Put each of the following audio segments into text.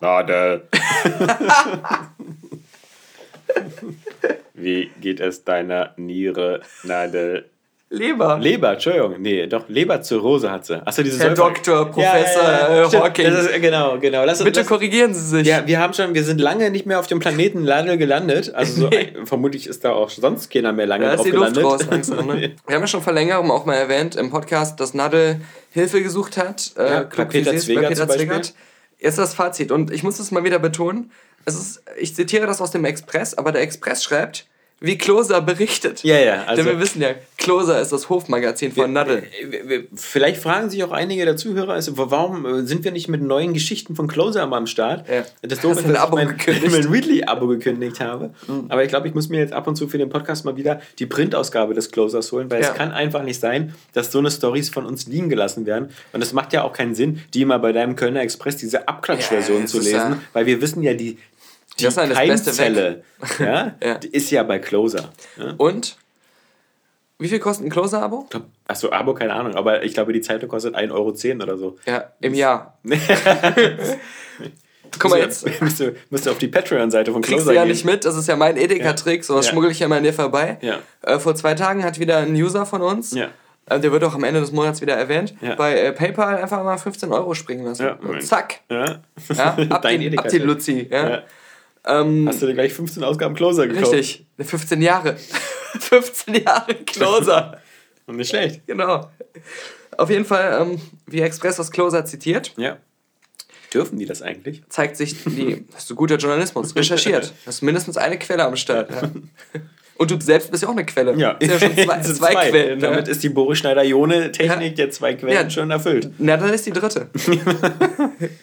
Nadel! Nadel. Wie geht es deiner Niere, Nadel? Leber. Leber, Entschuldigung. Nee, doch, Leberzirrhose hat sie. Achso, diese Herr Säufer- Doktor, Professor, äh, Stimmt, Hawking. Das ist, genau, genau. Lass, Bitte lass, korrigieren Sie sich. ja, wir haben schon, wir sind lange nicht mehr auf dem Planeten Nadel gelandet. Also so, Nee. vermutlich ist da auch sonst keiner mehr lange Da ist drauf die Luft gelandet. raus langsam. Ne? Wir haben ja schon vor längerem auch mal erwähnt im Podcast, dass Nadel Hilfe gesucht hat. Äh, Ja, klug bei Peter Zwegert zum Beispiel. Zwegert. Jetzt das Fazit. Und ich muss es mal wieder betonen. Es ist, ich zitiere das aus dem Express, aber der Express schreibt, wie Kloser berichtet. Ja, ja, also- Denn wir wissen ja, Kloser ist das Hofmagazin von Nadel. Vielleicht fragen sich auch einige der Zuhörer, also, warum äh, sind wir nicht mit neuen Geschichten von Closer mal am Start? Ja. Das doof ist, ein dass Abo ich mein, mein Ridley-Abo gekündigt habe. Aber ich glaube, ich muss mir jetzt ab und zu für den Podcast mal wieder die Printausgabe des Closers holen, weil Ja. es kann einfach nicht sein, dass so eine Stories von uns liegen gelassen werden. Und es macht ja auch keinen Sinn, die immer bei deinem Kölner Express diese Abklatschversion Ja, zu lesen, weil wir wissen ja, die, die Das ist das Beste Keimzelle ja, Ja. die ist ja bei Closer. Ja? Und? Wie viel kostet ein Closer-Abo? Achso, Abo, keine Ahnung, aber ich glaube, die Zeitung kostet 1,10 Euro oder so. Ja, im Jahr. Guck mal jetzt. Musst du, musst du auf die Patreon-Seite von Kriegst Closer du ja gehen. nicht mit, das ist ja mein Edeka-Trick, sowas Ja. schmuggel ich ja immer an dir vorbei. Ja. Äh, vor zwei Tagen hat wieder ein User von uns, Ja. äh, der wird auch am Ende des Monats wieder erwähnt, Ja. bei äh, PayPal einfach mal 15 Euro springen lassen. Und zack, Ja. ab, Dein die, ab die Luzi. Ja. Ja. Ähm, Hast du dir gleich 15 Ausgaben Closer gekauft? richtig, 15 Jahre. 15 Jahre Closer. Und nicht schlecht. genau. Auf jeden Fall, ähm, wie Express das Closer zitiert, Ja. Dürfen die das eigentlich? zeigt sich die, das ist so guter Journalismus, recherchiert. Hast mindestens eine Quelle am Start. Ja. Und du selbst bist ja auch eine Quelle. Ja, ja schon zwei, sind zwei, Quellen. Damit ja. ist die Boris Schneider-Jone-Technik der zwei Quellen Ja. schon erfüllt. Na, dann ist die dritte.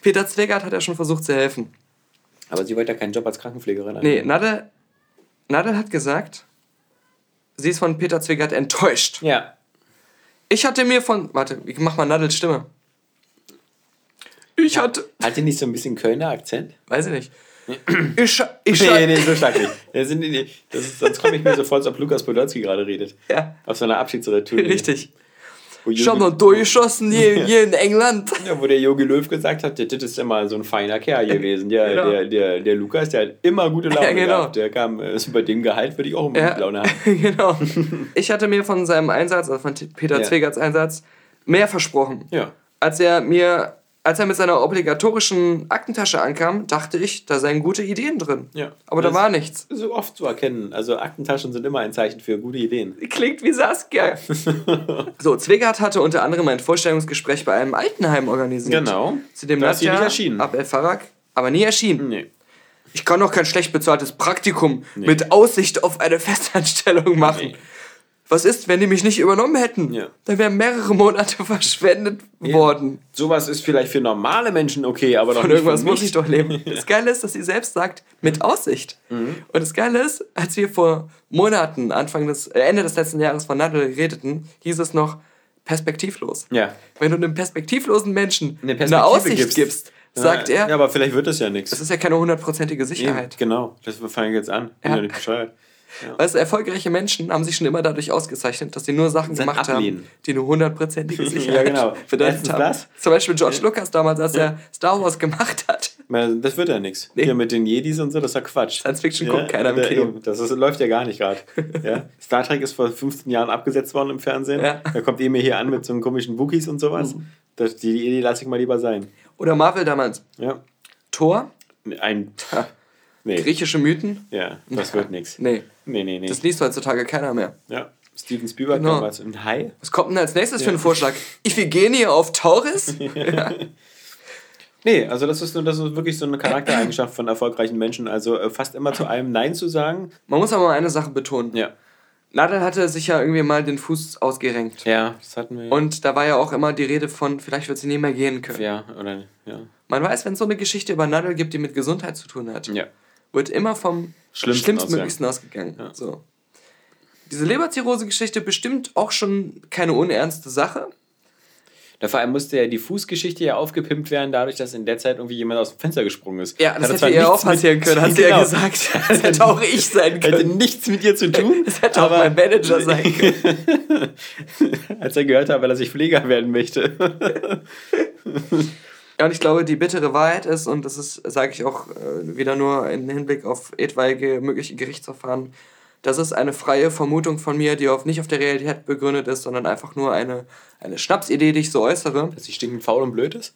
Peter Zwegert hat ja schon versucht zu helfen. Aber sie wollte ja keinen Job als Krankenpflegerin Nee. Nadel, Nadel hat gesagt, sie ist von Peter Zwegert enttäuscht. Ja. Ich hatte mir von. Warte, ich mach mal Nadels Stimme. Ich hatte. Hat die nicht so ein bisschen Kölner Akzent? Weiß ich nicht. Ich, ich, Nee, nee, so stark nicht. Das sind, das ist, sonst komme ich mir so vor, als ob Lukas Podolski gerade redet. Ja, Auf so einer Abschiedsretour. richtig. Jogi- noch durchgeschossen hier, hier in England. Ja, wo der Jogi Löw gesagt hat, das ist immer so ein feiner Kerl gewesen. Der, Genau. der, der, der Lukas, der hat immer gute Laune Ja, genau. gehabt. Der kam, äh, bei dem Gehalt würde ich auch immer Ja, gute Laune haben. genau. Ich hatte mir von seinem Einsatz, also von Peter Ja. Zwegerts Einsatz, mehr versprochen. Ja. Als er mir, als er mit seiner obligatorischen Aktentasche ankam, dachte ich, da seien gute Ideen drin. Ja. Aber da war nichts. So oft zu erkennen. Also Aktentaschen sind immer ein Zeichen für gute Ideen. Klingt wie Saskia. so, Zwegert hatte unter anderem ein Vorstellungsgespräch bei einem Altenheim organisiert. Genau. Zu dem Da Nadja nicht erschienen. Abel Farag aber nie erschienen. Nee. Ich kann doch kein schlecht bezahltes Praktikum mit Aussicht auf eine Festanstellung machen. Nee. Was ist, wenn die mich nicht übernommen hätten? Ja. Dann wären mehrere Monate verschwendet worden. Sowas ist vielleicht für normale Menschen okay, aber doch Von nicht irgendwas für muss mich. ich doch leben. Das Geile ist, dass sie selbst sagt, mit Aussicht. Mhm. Und das Geile ist, als wir vor Monaten, Anfang des, äh, Ende des letzten Jahres von Nadel redeten, hieß es noch perspektivlos. Ja. Wenn du einem perspektivlosen Menschen Eine eine, Aussicht gibst. gibst, sagt ja, er, Ja, aber vielleicht wird das ja nichts. das ist ja keine hundertprozentige Sicherheit. Genau, das fange ich jetzt an. Bin Ja. ja nicht bescheuert. Weißt du, erfolgreiche Menschen haben sich schon immer dadurch ausgezeichnet, dass sie nur Sachen Sein gemacht Ablehnen. haben, die eine hundertprozentige Sicherheit genau. bedeutet haben. das. Zum Beispiel George Lucas damals, als er Star Wars gemacht hat. Das wird ja nichts. Nee. Hier mit den Jedis und so, das ist ja Quatsch. Science Fiction guckt keiner im Kino. Das ist, läuft ja gar nicht gerade. ja? Star Trek ist vor 15 Jahren abgesetzt worden im Fernsehen. Ja. Mhm. Da kommt ihr mir hier an mit so einem komischen Wookies und sowas. Das, die die lasse ich mal lieber sein. Oder Marvel damals. Ja. Thor, Ein. Nee. griechische Mythen. Ja, das wird nichts. Nee, Nee, nee, nee. das liest heutzutage keiner mehr. ja. Steven Spielberg Genau. damals im Hai. Was kommt denn als nächstes für einen Vorschlag? Iphigenie auf Tauris? Nee, also das ist, das ist wirklich so eine Charaktereigenschaft von erfolgreichen Menschen. Also äh, fast immer zu allem Nein zu sagen. Man muss aber mal eine Sache betonen. Ja. Nadel hatte sich ja irgendwie mal den Fuß ausgerenkt. Ja, das hatten wir. Und da war ja auch immer die Rede von, vielleicht wird sie nicht mehr gehen können. ja, oder, ja. Man weiß, wenn es so eine Geschichte über Nadel gibt, die mit Gesundheit zu tun hat, Ja. wird immer vom Schlimmsten Schlimmstmöglichsten ausgegangen. So. Diese Leberzirrhose-Geschichte bestimmt auch schon keine unernste Sache. Da vor allem musste ja die Fußgeschichte ja aufgepimpt werden, dadurch, dass in der Zeit irgendwie jemand aus dem Fenster gesprungen ist. Ja, das Hatte hätte ihr auch passieren können, hat sie ja Genau. gesagt. Das hätte auch ich sein Hätte können. nichts mit ihr zu tun. Das hätte auch mein Manager sein können. Als er gehört hat, weil er sich Pfleger werden möchte. Ja, und ich glaube, die bittere Wahrheit ist, und das ist, sage ich auch äh, wieder nur im Hinblick auf etwaige mögliche Gerichtsverfahren, das ist eine freie Vermutung von mir, die auf, nicht auf der Realität begründet ist, sondern einfach nur eine, eine Schnapsidee, die ich so äußere. Dass sie stinkend faul und blöd ist?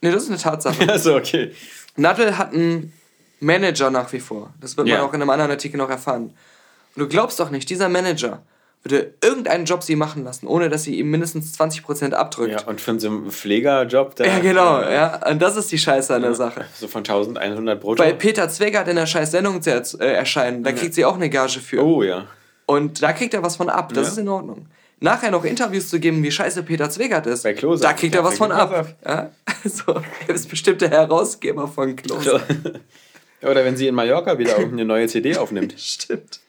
Nee, das ist eine Tatsache. Achso, okay. Nadel hat einen Manager nach wie vor. Das wird Ja. man auch in einem anderen Artikel noch erfahren. Und du glaubst doch nicht, dieser Manager würde irgendeinen Job sie machen lassen, ohne dass sie ihm mindestens 20% abdrückt. Ja, und für so einen Pflegerjob, da. Ja, genau, äh, ja. Und das ist die Scheiße an der Sache. So von 1100 brutto. Bei Peter Zwegert in der scheiß Sendung zu äh, erscheinen, da kriegt sie auch eine Gage für. oh ja. Und da kriegt er was von ab, das Ja. ist in Ordnung. Nachher noch Interviews zu geben, wie scheiße Peter Zwegert ist, Bei Klose. da kriegt er was von ab. Ja? So, er ist bestimmt der Herausgeber von Klose. Oder wenn sie in Mallorca wieder irgendeine neue CD aufnimmt. Stimmt.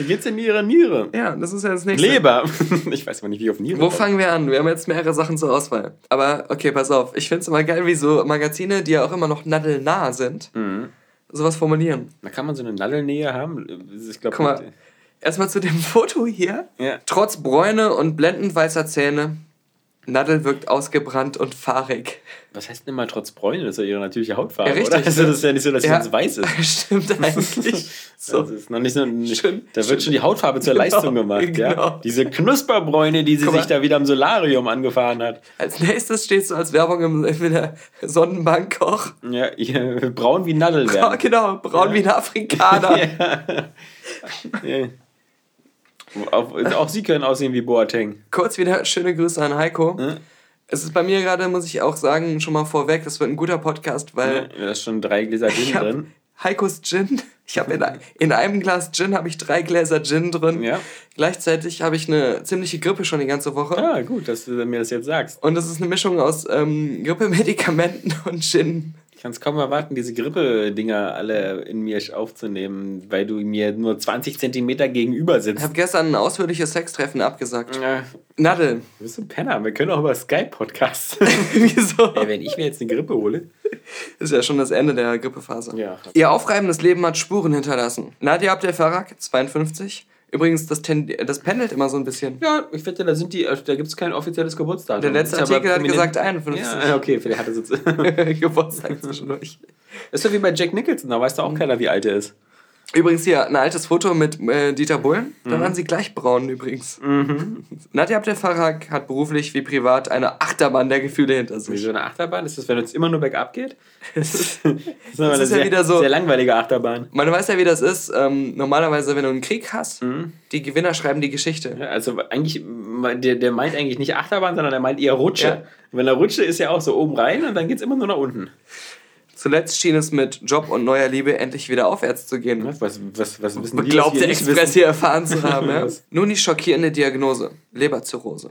Wie geht's in ihrer Niere? Ja, das ist ja das nächste. Leber. Ich weiß mal nicht, wie ich auf Niere Wo komme. fangen wir an? Wir haben jetzt mehrere Sachen zur Auswahl. Aber okay, pass auf. Ich finde es immer geil, wie so Magazine, die ja auch immer noch nadelnah sind, Mhm. sowas formulieren. Da kann man so eine Nadelnähe haben. Ich glaube, Guck mal, erstmal zu dem Foto hier. Ja. Trotz Bräune und blendend weißer Zähne, Nadel wirkt ausgebrannt und fahrig. was heißt denn mal trotz Bräune? Das ist ja ihre natürliche Hautfarbe, Ja, richtig, oder? Also das ist ja nicht so, dass sie Ja. ganz weiß ist. Stimmt eigentlich. So. Das ist noch nicht so. Schön. da wird schon die Hautfarbe zur Genau, Leistung gemacht. Ja? genau. Diese Knusperbräune, die sie Guck mal. sich da wieder im Solarium angefahren hat. Als nächstes steht so als Werbung im, in der Sonnenbank Koch. Ja, braun wie Nadel Ja, werden. genau, braun wie ein Afrikaner. Ja. Auch, auch sie können aussehen wie Boateng. Kurz wieder schöne Grüße an Heiko. Ja. Es ist bei mir gerade, muss ich auch sagen, schon mal vorweg, das wird ein guter Podcast, weil Da ist schon drei Gläser Gin drin. Heikos Gin. Ich habe in, in einem Glas Gin habe ich drei Gläser Gin drin. Ja. Gleichzeitig habe ich eine ziemliche Grippe schon die ganze Woche. Ah, gut, dass du mir das jetzt sagst. Und das ist eine Mischung aus ähm, Grippemedikamenten und Gin. Ich kann es kaum erwarten, diese Grippe-Dinger alle in mir aufzunehmen, weil du mir nur 20 Zentimeter gegenüber Ich sitzt. habe gestern ein ausführliches Sextreffen abgesagt. Ja, Nadel. du bist ein Penner. Wir können auch über Skype-Podcasts. Wieso? Ey, wenn ich mir jetzt eine Grippe hole. Ist ja schon das Ende der Grippephase. Ja. Ihr aufreibendes Leben hat Spuren hinterlassen. Nadia Abdel Farag, 52. Übrigens, das, das pendelt immer so ein bisschen. Ja, ich finde, da sind die, da gibt es kein offizielles Geburtsdatum. Der letzte Artikel hat gesagt 51. Ja, okay, vielleicht hat er so. Geburtstag zwischendurch. Das ist doch wie bei Jack Nicholson, da weiß doch auch keiner, wie alt er ist. Übrigens hier ein altes Foto mit äh, Dieter Bohlen. Da Mhm. waren sie gleich braun übrigens. Nadja Abdel Farag hat beruflich wie privat eine Achterbahn der Gefühle hinter Wie sich. so eine Achterbahn? Ist das, wenn es immer nur bergab geht? Das ist, Das ist, eine ist ja sehr, wieder so- sehr langweilige Achterbahn. man weiß ja, wie das ist. Ähm, normalerweise, wenn du einen Krieg hast, Mhm. die Gewinner schreiben die Geschichte. Ja, also eigentlich, der, der meint eigentlich nicht Achterbahn, sondern der meint eher Rutsche. Ja. Wenn er Rutsche ist ja auch so oben rein und dann geht es immer nur nach unten. Zuletzt schien es mit Job und neuer Liebe endlich wieder aufwärts zu gehen. Was, was, was, was wissen die, Glaubt der Express hier erfahren zu haben. Ja? Nun die schockierende Diagnose: Leberzirrhose.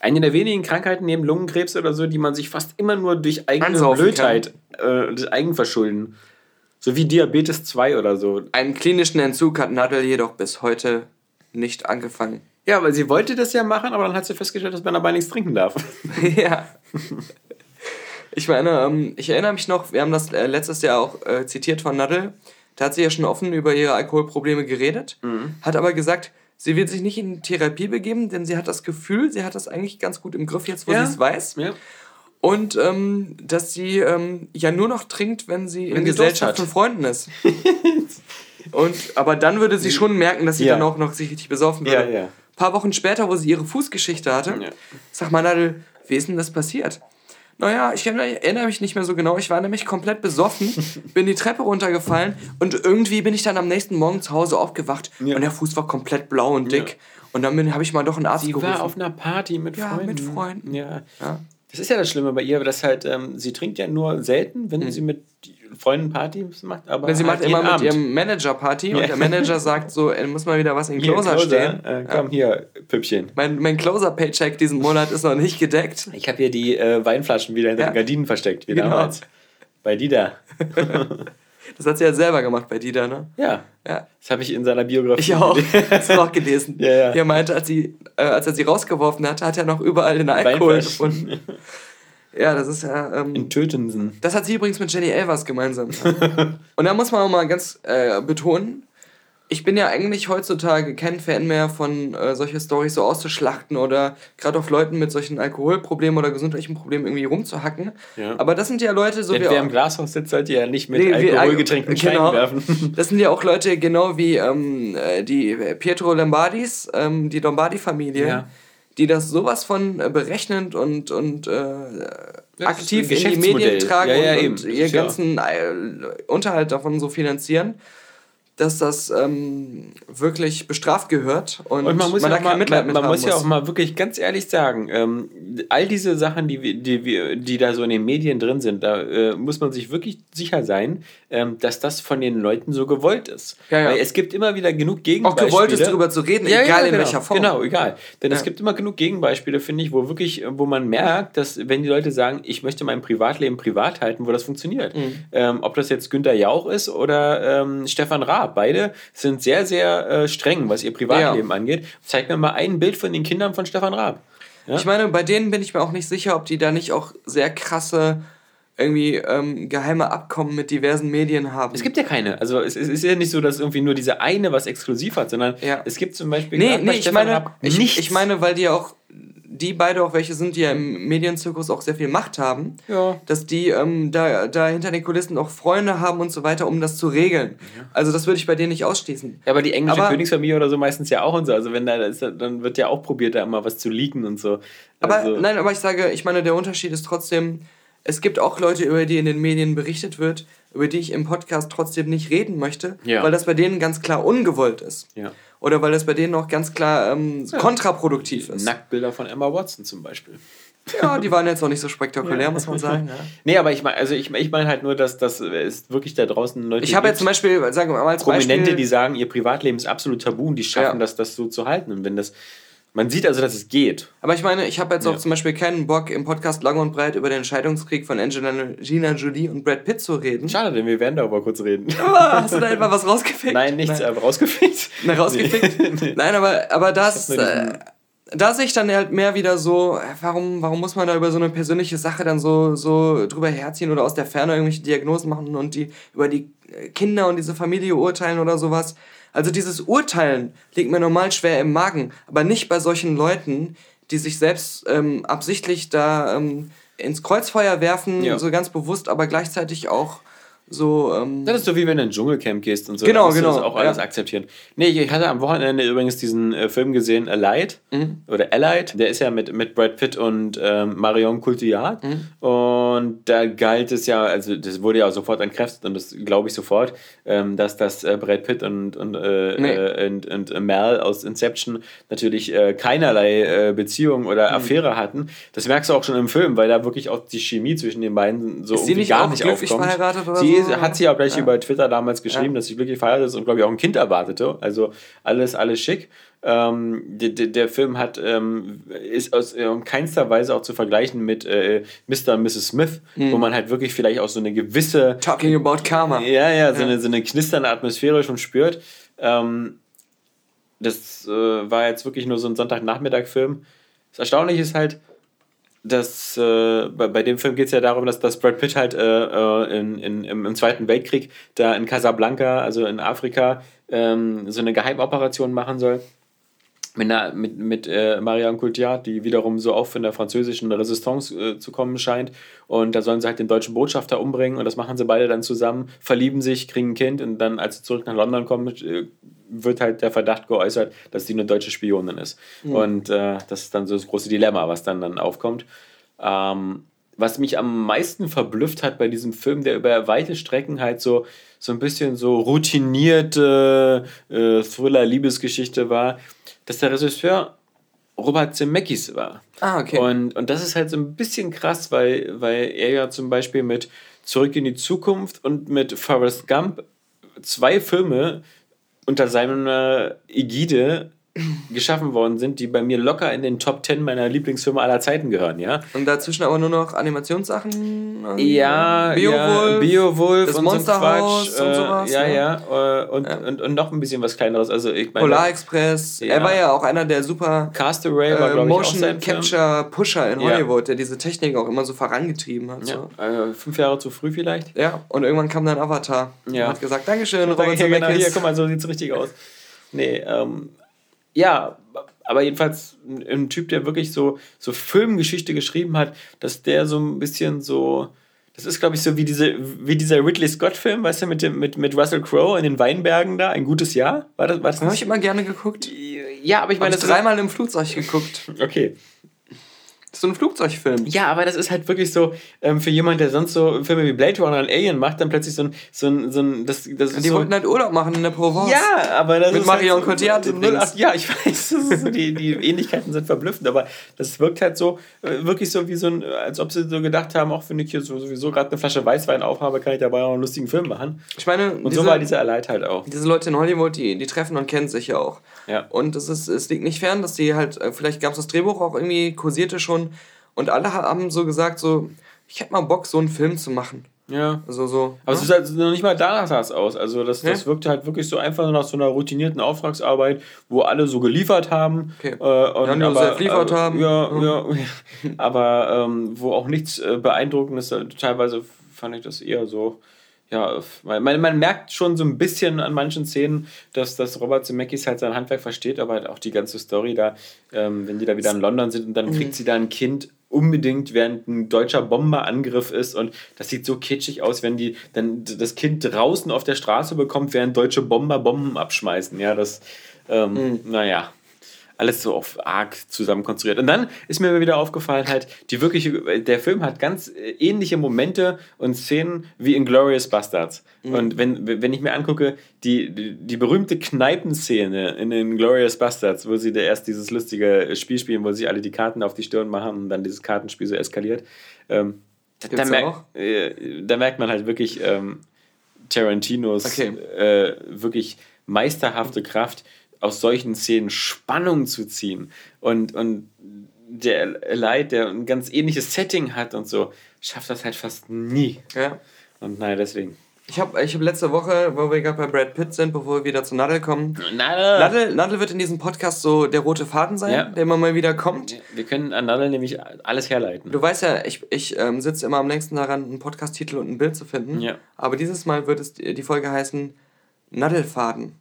Eine der wenigen Krankheiten neben Lungenkrebs oder so, die man sich fast immer nur durch eigene Ansaufen Blödheit, äh, durch Eigenverschulden, so wie Diabetes 2 oder so. Einen klinischen Entzug hat Nadel jedoch bis heute nicht angefangen. Ja, weil sie wollte das ja machen, aber dann hat sie festgestellt, dass man dabei nichts trinken darf. ja. Ich meine, ähm, ich erinnere mich noch, wir haben das äh, letztes Jahr auch äh, zitiert von Nadel. Da hat sie ja schon offen über ihre Alkoholprobleme geredet, hat aber gesagt, sie wird sich nicht in Therapie begeben, denn sie hat das Gefühl, sie hat das eigentlich ganz gut im Griff jetzt, wo Ja. sie es weiß. Ja. Und ähm, dass sie ähm, ja nur noch trinkt, wenn sie in sie Durst Gesellschaft von Freunden ist. Und, aber dann würde sie schon merken, dass sie Ja. dann auch noch sich richtig besaufen würde. Ja, ja. Ein paar Wochen später, wo sie ihre Fußgeschichte hatte, sag mal, Nadel, wie ist denn das passiert? Naja, ich erinnere mich nicht mehr so genau. Ich war nämlich komplett besoffen, bin die Treppe runtergefallen und irgendwie bin ich dann am nächsten Morgen zu Hause aufgewacht Ja. und der Fuß war komplett blau und dick. Und dann habe ich mal doch einen Arzt Sie gerufen. war auf einer Party mit Ja, Freunden. mit Freunden. Ja. ja. Das ist ja das Schlimme bei ihr, dass halt, ähm, sie trinkt ja nur selten, wenn sie mit Freunden Partys macht, aber. Wenn sie halt macht immer jeden mit Abend. ihrem Manager Party und Ja. der Manager sagt so, ey, muss mal wieder was in Hier, Closer, stehen. Äh, komm, hier, Püppchen. Mein, mein Closer-Paycheck diesen Monat ist noch nicht gedeckt. Ich habe hier die äh, Weinflaschen wieder hinter Ja. den Gardinen versteckt, wie Genau. damals. Bei Dida. Das hat sie ja selber gemacht bei Dida, ne? Ja, Ja. das habe ich in seiner Biografie. Ich auch. Hast du auch gelesen? Ja, ja. Er meinte, als, sie, äh, als er sie rausgeworfen hat, hat er noch überall den Alkohol gefunden. Ja, das ist ja. Ähm, In Tötensen. das hat sie übrigens mit Jenny Elvers gemeinsam. Und da muss man auch mal ganz äh, betonen, ich bin ja eigentlich heutzutage kein Fan mehr von äh, solche Stories so auszuschlachten oder gerade auf Leuten mit solchen Alkoholproblemen oder gesundheitlichen Problemen irgendwie rumzuhacken. Ja. Aber das sind ja Leute, so Denn wie wer auch- im Glashaus sitzt, sollte ja nicht mit Nee, alkoholgetränkten genau. Werfen. Das sind ja auch Leute genau wie ähm, äh, die Pietro Lombardis, ähm, die Lombardi-Familie, Ja. Die das sowas von äh, berechnend und, und äh, aktiv in die. Medien tragen Ja, ja, und, und Das ihr ist ja- ganzen äh, Unterhalt davon so finanzieren, dass das ähm, wirklich bestraft gehört und, Und man muss, da ja, auch mal, man, man haben muss ja auch mal wirklich ganz ehrlich sagen, ähm, all diese Sachen, die, die, die da so in den Medien drin sind, da äh, muss man sich wirklich sicher sein, ähm, dass das von den Leuten so gewollt ist. Ja, ja. Weil es gibt immer wieder genug Auch Gegenbeispiele. gewollt ist, darüber zu reden, egal in genau, welcher Form. Genau, egal. Denn es gibt immer genug Gegenbeispiele, finde ich, wo wirklich, wo man merkt, dass wenn die Leute sagen, ich möchte mein Privatleben privat halten, wo das funktioniert. Mhm. Ähm, ob das jetzt Günter Jauch ist oder ähm, Stefan Raab, beide sind sehr, sehr äh, streng, was ihr Privatleben angeht. Zeig mir mal ein Bild von den Kindern von Stefan Raab. Ja? Ich meine, bei denen bin ich mir auch nicht sicher, ob die da nicht auch sehr krasse irgendwie ähm, geheime Abkommen mit diversen Medien haben. Es gibt ja keine. Also es, es ist ja nicht so, dass irgendwie nur diese eine was exklusiv hat, sondern Ja. es gibt zum Beispiel Nee, nee, ich meine, ich, ich meine, weil die ja auch, die beide auch welche sind, die ja im Medienzirkus auch sehr viel Macht haben, Ja. dass die ähm, da, da hinter den Kulissen auch Freunde haben und so weiter, um das zu regeln. Also das würde ich bei denen nicht ausschließen. Ja, aber die englische Aber- Königsfamilie oder so meistens ja auch und so. Also wenn da ist, dann wird ja auch probiert, da immer was zu leaken und so. Aber also, nein, aber ich sage, ich meine, der Unterschied ist trotzdem, es gibt auch Leute, über die in den Medien berichtet wird, über die ich im Podcast trotzdem nicht reden möchte, Ja. weil das bei denen ganz klar ungewollt ist. Ja. Oder weil das bei denen auch ganz klar ähm, kontraproduktiv ist. Nacktbilder von Emma Watson zum Beispiel. Ja, die waren jetzt auch nicht so spektakulär, muss man sagen. Ja. Nee, aber ich meine, also ich, ich meine halt nur, dass das es wirklich da draußen Leute Ich habe jetzt zum Beispiel, sagen wir mal als Prominente, Beispiel, die sagen, ihr Privatleben ist absolut tabu und die schaffen Ja. das, das so zu halten. Und wenn das, man sieht also, dass es geht. aber ich meine, ich habe jetzt auch Ja. zum Beispiel keinen Bock, im Podcast lang und breit über den Scheidungskrieg von Angelina Jolie und Brad Pitt zu reden. Schade, denn wir werden darüber kurz reden. Ah, Hast du da etwa was rausgefickt? Nein, nichts, Nein. aber rausgefickt. Na, rausgefickt? Nee. Nein, aber, aber das, äh, da sehe ich dann halt mehr wieder so, äh, warum, warum muss man da über so eine persönliche Sache dann so, so drüber herziehen oder aus der Ferne irgendwelche Diagnosen machen und die über die äh, Kinder und diese Familie urteilen oder sowas. Also dieses Urteilen liegt mir normal schwer im Magen, aber nicht bei solchen Leuten, die sich selbst ähm, absichtlich da ähm, ins Kreuzfeuer werfen, Ja. so ganz bewusst, aber gleichzeitig auch so. Ähm, Das ist so wie wenn du in ein Dschungelcamp gehst und so. Genau, genau, Das auch alles ja. akzeptieren. Nee, ich hatte am Wochenende übrigens diesen äh, Film gesehen, Allied. Mhm. Oder Allied. Der ist ja mit, mit Brad Pitt und ähm, Marion Cotillard. Mhm. Und da galt es ja, also das wurde ja sofort entkräftet und das glaube ich sofort, ähm, dass das äh, Brad Pitt und, und, äh, Nee. äh, und, und Mel aus Inception natürlich äh, keinerlei äh, Beziehung oder Mhm. Affäre hatten. Das merkst du auch schon im Film, weil da wirklich auch die Chemie zwischen den beiden so Ist sie irgendwie nicht gar auch nicht aufkommt. verheiratet oder sie so? Hat sie auch gleich Ja. über Twitter damals geschrieben, dass sie glücklich verheiratet ist und glaube ich auch ein Kind erwartete. Also alles, alles schick. Ähm, der, der, Film hat, ähm, ist aus äh, in keinster Weise auch zu vergleichen mit äh, Mr. und Mrs. Smith, Hm. wo man halt wirklich vielleicht auch so eine gewisse Talking about Karma. ja, ja, so, Eine, so eine knisternde Atmosphäre schon spürt. Ähm, das äh, war jetzt wirklich nur so ein Sonntagnachmittag-Film. Das Erstaunliche ist halt, dass äh, bei, bei dem Film geht es ja darum, dass, dass Brad Pitt halt äh, äh, in, in, im, Zweiten Weltkrieg da in Casablanca, also in Afrika, ähm, so eine Geheimoperation machen soll. Mit, einer, mit, mit äh, Marianne Coulthard, die wiederum so auch von der französischen Resistance äh, zu kommen scheint. Und da sollen sie halt den deutschen Botschafter umbringen und das machen sie beide dann zusammen, verlieben sich, kriegen ein Kind und dann, als sie zurück nach London kommen, äh, wird halt der Verdacht geäußert, dass sie eine deutsche Spionin ist. Und äh, das ist dann so das große Dilemma, was dann, dann aufkommt. Ähm, was mich am meisten verblüfft hat bei diesem Film, der über weite Strecken halt so, so ein bisschen so routinierte äh, Thriller-Liebesgeschichte war, dass der Regisseur Robert Zemeckis war. Ah, okay. Und, und das ist halt so ein bisschen krass, weil, weil er ja zum Beispiel mit Zurück in die Zukunft und mit Forrest Gump zwei Filme unter seiner Ägide geschaffen worden sind, die bei mir locker in den Top 10 meiner Lieblingsfilme aller Zeiten gehören, ja. Und dazwischen aber nur noch Animationssachen? Ja, Beowulf, ja, Beowulf das und so Quatsch. und äh, sowas. Ja, ne? ja. äh, Und, Und, und noch ein bisschen was kleineres. Also ich meine, Polar Express. Ja. Er war ja auch einer der super Castaway war, äh, ich, Motion Film. Capture Pusher in Ja. Hollywood, der diese Technik auch immer so vorangetrieben hat. Ja, So. äh, fünf Jahre zu früh vielleicht. Ja, und irgendwann kam dann Avatar Ja. und hat gesagt, Dankeschön, Robert hier, genau, hier, Zemeckis. guck mal, so sieht's richtig aus. Nee, ähm, ja, aber jedenfalls ein, Typ, der wirklich so, so Filmgeschichte geschrieben hat, dass der so ein bisschen so. Das ist, glaube ich, so wie, diese, wie dieser Ridley Scott-Film, weißt du, mit, dem, mit, mit Russell Crowe in den Weinbergen da, ein gutes Jahr. War das, war das Habe ich immer gerne geguckt. Ja, aber ich meine, ich ist- dreimal im Flugzeug geguckt. Okay. Das ist so ein Flugzeugfilm. Ja, aber das ist halt wirklich so, ähm, für jemand, der sonst so Filme wie Blade Runner und Alien macht, dann plötzlich so ein, so ein, so ein das, das ist Die so, wollten halt Urlaub machen in der Provence. Ja, aber das Mit ist Marion halt Cotillard so übrigens. 08 Ja, ich weiß, so, die, die Ähnlichkeiten sind verblüffend, aber das wirkt halt so, äh, wirklich so wie so ein, als ob sie so gedacht haben, auch wenn ich hier so, sowieso gerade eine Flasche Weißwein aufhabe, kann ich dabei auch einen lustigen Film machen. Ich meine, Und diese, so war dieser Alight halt auch. diese Leute in Hollywood, die, die treffen und kennen sich ja auch. Ja. Und es, ist, es liegt nicht fern, dass die halt, äh, vielleicht gab es das Drehbuch auch irgendwie, kursierte schon. Und alle haben so gesagt, so, ich hätte mal Bock, so einen Film zu machen. Ja. Also so. Aber ne? es ist halt noch nicht mal danach sah es aus. Also das, das Ja? wirkte halt wirklich so einfach nach so einer routinierten Auftragsarbeit, wo alle so geliefert haben. Okay. Äh, und Ja, nur selbst liefert aber, haben. Ja, Mhm. ja. aber ähm, wo auch nichts äh, Beeindruckendes, äh, teilweise fand ich das eher so. Ja, man, man, merkt schon so ein bisschen an manchen Szenen, dass, dass Robert Zemeckis halt sein Handwerk versteht, aber halt auch die ganze Story da, ähm, wenn die da wieder in London sind und dann Mhm. kriegt sie da ein Kind unbedingt, während ein deutscher Bomberangriff ist und das sieht so kitschig aus, wenn die dann das Kind draußen auf der Straße bekommt, während deutsche Bomber Bomben abschmeißen. Ja, das, ähm, Mhm. naja, alles so auf arg zusammen konstruiert. Und dann ist mir wieder aufgefallen, halt, die wirkliche, der Film hat ganz äh, ähnliche Momente und Szenen wie in Glorious Bastards. Und wenn, wenn ich mir angucke, die, die, die berühmte Kneipenszene in den Glorious Bastards, wo sie da erst dieses lustige Spiel spielen, wo sie alle die Karten auf die Stirn machen und dann dieses Kartenspiel so eskaliert, ähm, da, auch? äh, da merkt man halt wirklich ähm, Tarantinos Okay. äh, wirklich meisterhafte Kraft, aus solchen Szenen Spannung zu ziehen. Und, und der Light, der ein ganz ähnliches Setting hat und so, schafft das halt fast nie. Ja. Und naja, deswegen. Ich habe ich hab letzte Woche, wo wir gerade bei Brad Pitt sind, bevor wir wieder zu Nadel kommen. Nadel! Nadel, Nadel wird in diesem Podcast so der rote Faden sein, Ja. der immer mal wieder kommt. Wir können an Nadel nämlich alles herleiten. Du weißt ja, ich, ich ähm, sitze immer am längsten daran, einen Podcast-Titel und ein Bild zu finden. Ja. Aber dieses Mal wird es die Folge heißen Nadelfaden.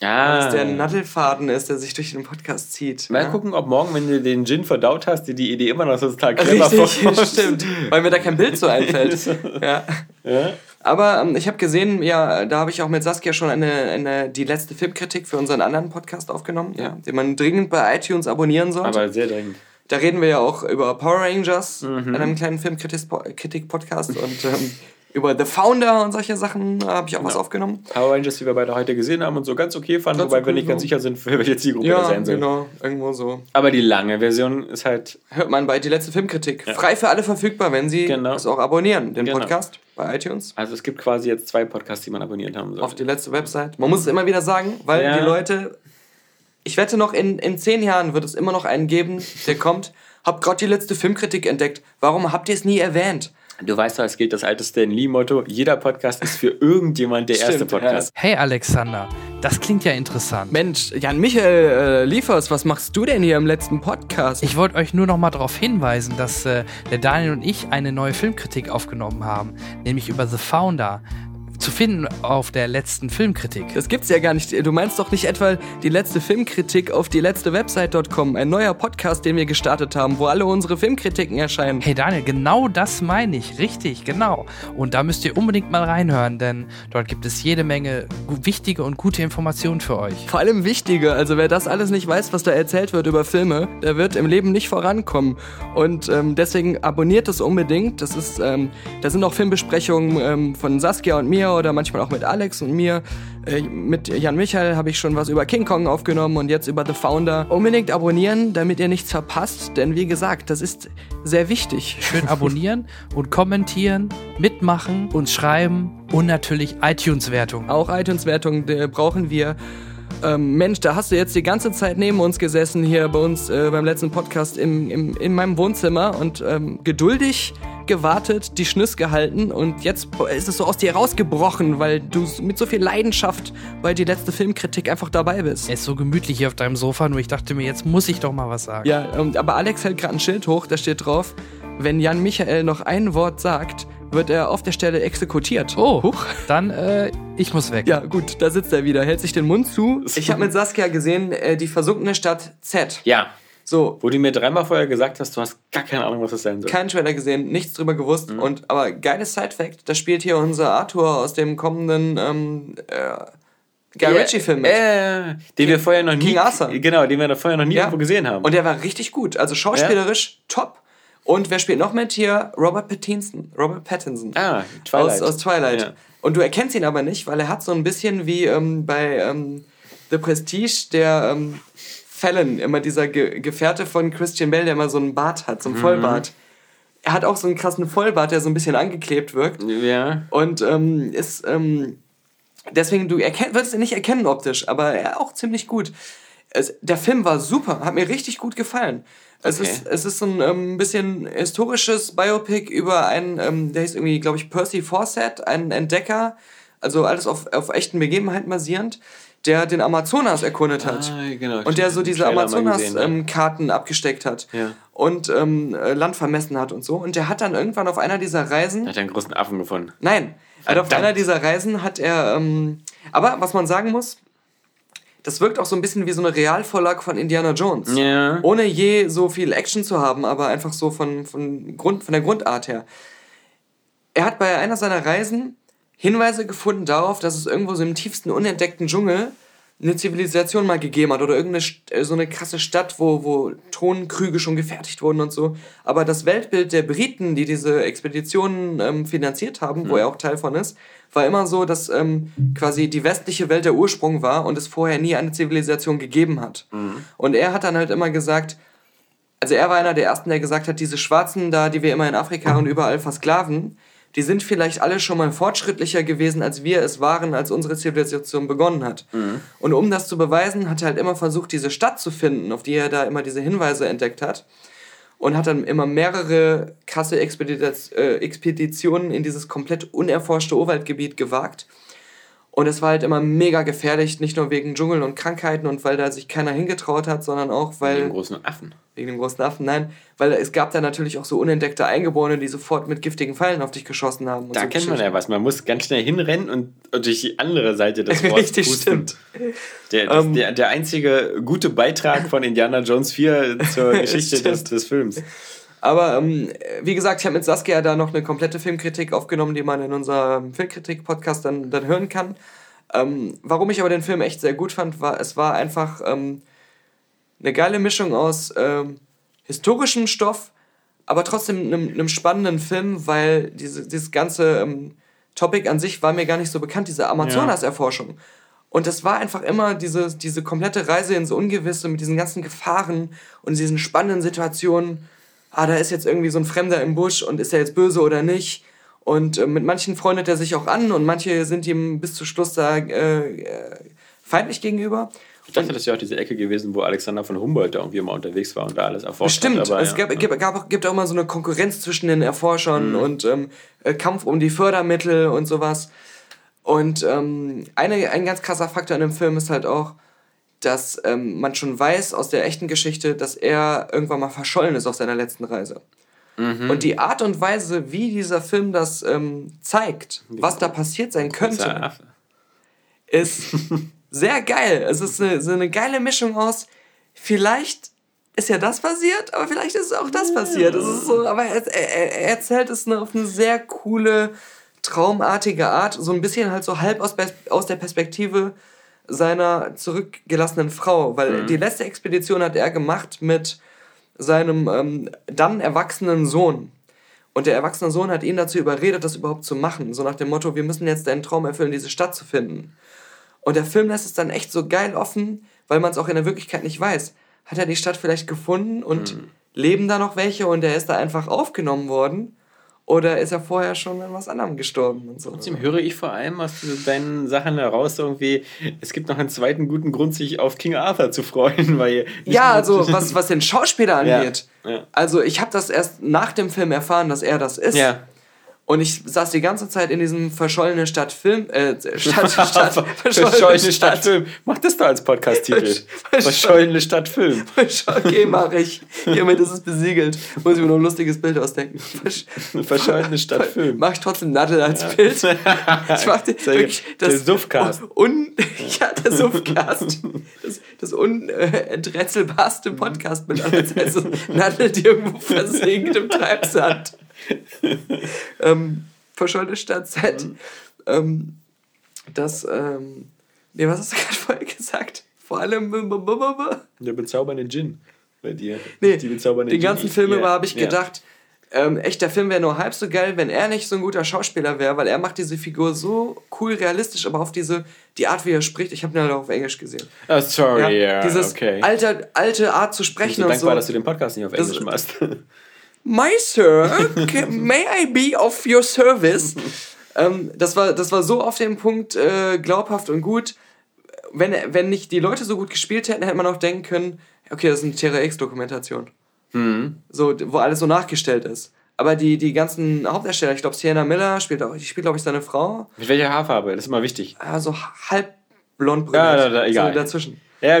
Ah. der Nadelfaden ist, der sich durch den Podcast zieht. Mal ja? gucken, ob morgen, wenn du den Gin verdaut hast, dir die Idee immer noch so total clever Richtig, stimmt. Weil mir da kein Bild so einfällt. ja. Ja? Aber ähm, ich habe gesehen, ja, da habe ich auch mit Saskia schon eine, eine, die letzte Filmkritik für unseren anderen Podcast aufgenommen, ja. den man dringend bei iTunes abonnieren sollte. Aber sehr dringend. Da reden wir ja auch über Power Rangers, Mhm. in einem kleinen Filmkritik-Podcast und ähm, über The Founder und solche Sachen habe ich auch was Genau. aufgenommen. Power Rangers, die wir beide heute gesehen haben und so ganz okay fanden, Ganz wobei wir okay, nicht ganz ja. sicher sind, für welche Zielgruppe das Ja, sein soll. genau, irgendwo so. Aber die lange Version ist halt Hört man bei die letzte Filmkritik. Frei für alle verfügbar, wenn Sie Genau. es auch abonnieren, den Genau. Podcast bei iTunes. Also es gibt quasi jetzt zwei Podcasts, die man abonniert haben soll. auf die letzte Website. Man muss es immer wieder sagen, weil Ja. die Leute. Ich wette noch, in, in zehn Jahren wird es immer noch einen geben, der kommt. Hab gerade die letzte Filmkritik entdeckt. Warum habt ihr es nie erwähnt? Du weißt doch, es gilt das alte Stan Lee-Motto: jeder Podcast ist für irgendjemand der erste Stimmt, Podcast. Hey Alexander, das klingt ja interessant. Mensch, Jan Michael äh, Liefers, was machst du denn hier im letzten Podcast? Ich wollte euch nur noch mal darauf hinweisen, dass äh, der Daniel und ich eine neue Filmkritik aufgenommen haben, nämlich über The Founder. Zu finden auf der letzten Filmkritik. das gibt's ja gar nicht. Du meinst doch nicht etwa die letzte Filmkritik auf die letzte Website.com, ein neuer Podcast, den wir gestartet haben, wo alle unsere Filmkritiken erscheinen. Hey Daniel, genau das meine ich. Richtig, genau. Und da müsst ihr unbedingt mal reinhören, denn dort gibt es jede Menge wichtige und gute Informationen für euch. Vor allem wichtiger, also wer das alles nicht weiß, was da erzählt wird über Filme, der wird im Leben nicht vorankommen. Und ähm, deswegen abonniert es unbedingt. Das ist, ähm, da sind auch Filmbesprechungen ähm, von Saskia und mir Oder manchmal auch mit Alex und mir. Äh, mit Jan Michael habe ich schon was über King Kong aufgenommen und jetzt über The Founder. Unbedingt abonnieren, damit ihr nichts verpasst, denn wie gesagt, das ist sehr wichtig. Schön abonnieren und kommentieren, mitmachen, uns schreiben und natürlich iTunes-Wertung. Auch iTunes-Wertung brauchen wir. Ähm, Mensch, da hast du jetzt die ganze Zeit neben uns gesessen, hier bei uns äh, beim letzten Podcast im, im, in meinem Wohnzimmer und ähm, geduldig gewartet, die Schnüss gehalten und jetzt ist es so aus dir rausgebrochen, weil du mit so viel Leidenschaft bei die letzte Filmkritik einfach dabei bist. Es ist so gemütlich hier auf deinem Sofa, nur ich dachte mir, jetzt muss ich doch mal was sagen. Ja, ähm, aber Alex hält gerade ein Schild hoch, da steht drauf, wenn Jan Michael noch ein Wort sagt, wird er auf der Stelle exekutiert. Oh, Huch. dann äh, ich muss weg. Ja, gut, da sitzt er wieder, hält sich den Mund zu. Ich habe mit Saskia gesehen, äh, die versunkene Stadt Z. Ja. So. Wo du mir dreimal vorher gesagt hast, du hast gar keine Ahnung, was das sein soll. Keinen Trailer gesehen, nichts drüber gewusst. Mhm. Und, aber geiles Side-Fact, da spielt hier unser Arthur aus dem kommenden ähm, äh, Guy yeah, Ritchie-Film mit. Äh, den wir vorher noch nie. King Arthur. Genau, den wir vorher noch nie ja. irgendwo gesehen haben. Und der war richtig gut. Also schauspielerisch ja. top. Und wer spielt noch mit hier? Robert Pattinson. Robert Pattinson. Ah, Twilight. Aus, aus Twilight. Ja. Und du erkennst ihn aber nicht, weil er hat so ein bisschen wie ähm, bei ähm, The Prestige, der ähm, Fallon, immer dieser Ge Gefährte von Christian Bell, der immer so einen Bart hat, so einen mhm. Vollbart. Er hat auch so einen krassen Vollbart, der so ein bisschen angeklebt wirkt. Ja. Und ähm, ist ähm, deswegen, du erkenn, würdest ihn nicht erkennen optisch, aber er auch ziemlich gut. Es, der Film war super, hat mir richtig gut gefallen. Es, okay. ist, es ist so ein ähm, bisschen historisches Biopic über einen, ähm, der hieß irgendwie, glaube ich, Percy Fawcett, einen Entdecker, also alles auf, auf echten Begebenheiten basierend, der den Amazonas erkundet hat. Ah, genau, und der so diese Amazonas-Karten ähm, abgesteckt hat. Ja. Und ähm, äh, Land vermessen hat und so. Und der hat dann irgendwann auf einer dieser Reisen. Hat er einen großen Affen gefunden? Nein. Also auf einer dieser Reisen hat er. Ähm, aber was man sagen muss, das wirkt auch so ein bisschen wie so eine Realvorlage von Indiana Jones. Ja. Ohne je so viel Action zu haben, aber einfach so von, von, Grund, von der Grundart her. Er hat bei einer seiner Reisen Hinweise gefunden darauf, dass es irgendwo so im tiefsten unentdeckten Dschungel eine Zivilisation mal gegeben hat oder irgendeine äh, so eine krasse Stadt, wo, wo Thronkrüge schon gefertigt wurden und so. Aber das Weltbild der Briten, die diese Expeditionen ähm, finanziert haben, mhm. wo er auch Teil von ist, war immer so, dass ähm, quasi die westliche Welt der Ursprung war und es vorher nie eine Zivilisation gegeben hat. Mhm. Und er hat dann halt immer gesagt, also er war einer der ersten, der gesagt hat, diese Schwarzen da, die wir immer in Afrika und überall versklaven, die sind vielleicht alle schon mal fortschrittlicher gewesen, als wir es waren, als unsere Zivilisation begonnen hat. Mhm. Und um das zu beweisen, hat er halt immer versucht, diese Stadt zu finden, auf die er da immer diese Hinweise entdeckt hat. Und hat dann immer mehrere krasse äh, Expeditionen in dieses komplett unerforschte Urwaldgebiet gewagt und es war halt immer mega gefährlich, nicht nur wegen Dschungel und Krankheiten und weil da sich keiner hingetraut hat, sondern auch weil. Wegen dem großen Affen. Wegen dem großen Affen, nein. Weil es gab da natürlich auch so unentdeckte Eingeborene, die sofort mit giftigen Pfeilen auf dich geschossen haben. da so kennt man ja was. Man muss ganz schnell hinrennen und durch die andere Seite des Wortes Richtig, pusten. stimmt. Der, das, um, ähm. der, der einzige gute Beitrag von Indiana Jones 4 zur Geschichte des, des Films. Aber ähm, wie gesagt, ich habe mit Saskia da noch eine komplette Filmkritik aufgenommen, die man in unserem Filmkritik-Podcast dann, dann hören kann. Ähm, warum ich aber den Film echt sehr gut fand, war, es war einfach ähm, eine geile Mischung aus ähm, historischem Stoff, aber trotzdem einem, einem spannenden Film, weil diese, dieses ganze ähm, Topic an sich war mir gar nicht so bekannt, diese Amazonas-Erforschung. Und das war einfach immer diese, diese komplette Reise ins Ungewisse mit diesen ganzen Gefahren und diesen spannenden Situationen ah, da ist jetzt irgendwie so ein Fremder im Busch und ist er jetzt böse oder nicht. Und äh, mit manchen freundet er sich auch an und manche sind ihm bis zum Schluss da äh, äh, feindlich gegenüber. Ich dachte, das wäre auch diese Ecke gewesen, wo Alexander von Humboldt da irgendwie immer unterwegs war und da alles erforscht Stimmt, hat. Aber, es ja, gab, ja. Gab, auch, gibt auch immer so eine Konkurrenz zwischen den Erforschern mhm. und ähm, äh, Kampf um die Fördermittel und sowas. Und ähm, eine, ein ganz krasser Faktor in dem Film ist halt auch, dass ähm, man schon weiß aus der echten Geschichte, dass er irgendwann mal verschollen ist auf seiner letzten Reise. Mhm. Und die Art und Weise, wie dieser Film das ähm, zeigt, was da passiert sein könnte, ist sehr geil. Es ist eine, so eine geile Mischung aus, vielleicht ist ja das passiert, aber vielleicht ist auch das passiert. Es ist so, aber er, er, er erzählt es auf eine sehr coole, traumartige Art, so ein bisschen halt so halb aus, aus der Perspektive seiner zurückgelassenen Frau, weil mhm. die letzte Expedition hat er gemacht mit seinem ähm, dann erwachsenen Sohn. Und der erwachsene Sohn hat ihn dazu überredet, das überhaupt zu machen. So nach dem Motto, wir müssen jetzt deinen Traum erfüllen, diese Stadt zu finden. Und der Film lässt es dann echt so geil offen, weil man es auch in der Wirklichkeit nicht weiß. Hat er die Stadt vielleicht gefunden und Mhm. leben da noch welche und er ist da einfach aufgenommen worden? Oder ist er vorher schon an was anderem gestorben und so? Trotzdem höre ich vor allem aus deinen Sachen heraus irgendwie, es gibt noch einen zweiten guten Grund, sich auf King Arthur zu freuen, weil Ja, also was, was den Schauspieler Ja, angeht. ja. Also ich habe das erst nach dem Film erfahren, dass er das ist. Ja. Und ich saß die ganze Zeit in diesem verschollene Stadtfilm, äh, Stadt, Stadt, Verschollene Stadtfilm. Mach das da als Podcast-Titel. Versch- Verschollene Stadtfilm. Okay, mach ich. Hiermit ist es besiegelt. Muss ich mir noch ein lustiges Bild ausdenken. Versch Verschollene Stadtfilm. Mach ich trotzdem Nadel als Bild. Ich mach den, wirklich das Der Suffcast. Un, ja, der Suffcast. Das, das unenträtselbarste Podcast mit also Nadel, die irgendwo versinkt im Treibsand. ähm, verschollene Stadtzeit. Ähm, das, ähm, nee, was hast du gerade vorher gesagt? Vor allem, Der bezaubernde Gin bei dir. Nee, Die bezaubernde den Gin. ganzen Film Ja, über habe ich ja. gedacht, ähm, echt, der Film wäre nur halb so geil, wenn er nicht so ein guter Schauspieler wäre, weil er macht diese Figur so cool realistisch, aber auf diese, die Art, wie er spricht, ich habe ihn halt auch auf Englisch gesehen. Oh, sorry, ja, dieses okay. alte, alte Art zu Ich bin sprechen so und dankbar, so. dass du den Podcast nicht auf Das- Englisch machst. My sir, may I be of your service? ähm, das, war, das war so auf den Punkt äh, glaubhaft und gut. Wenn, wenn nicht die Leute so gut gespielt hätten, hätte man auch denken können, okay, das ist eine Terra X-Dokumentation. Mhm. So, wo alles so nachgestellt ist. Aber die, die ganzen Hauptdarsteller, ich glaube, Sienna Miller spielt auch, die spielt, glaube ich, seine Frau. Mit welcher Haarfarbe? Das ist immer wichtig. Ah, so halb blond Ja, da, da, egal. So dazwischen. Ja,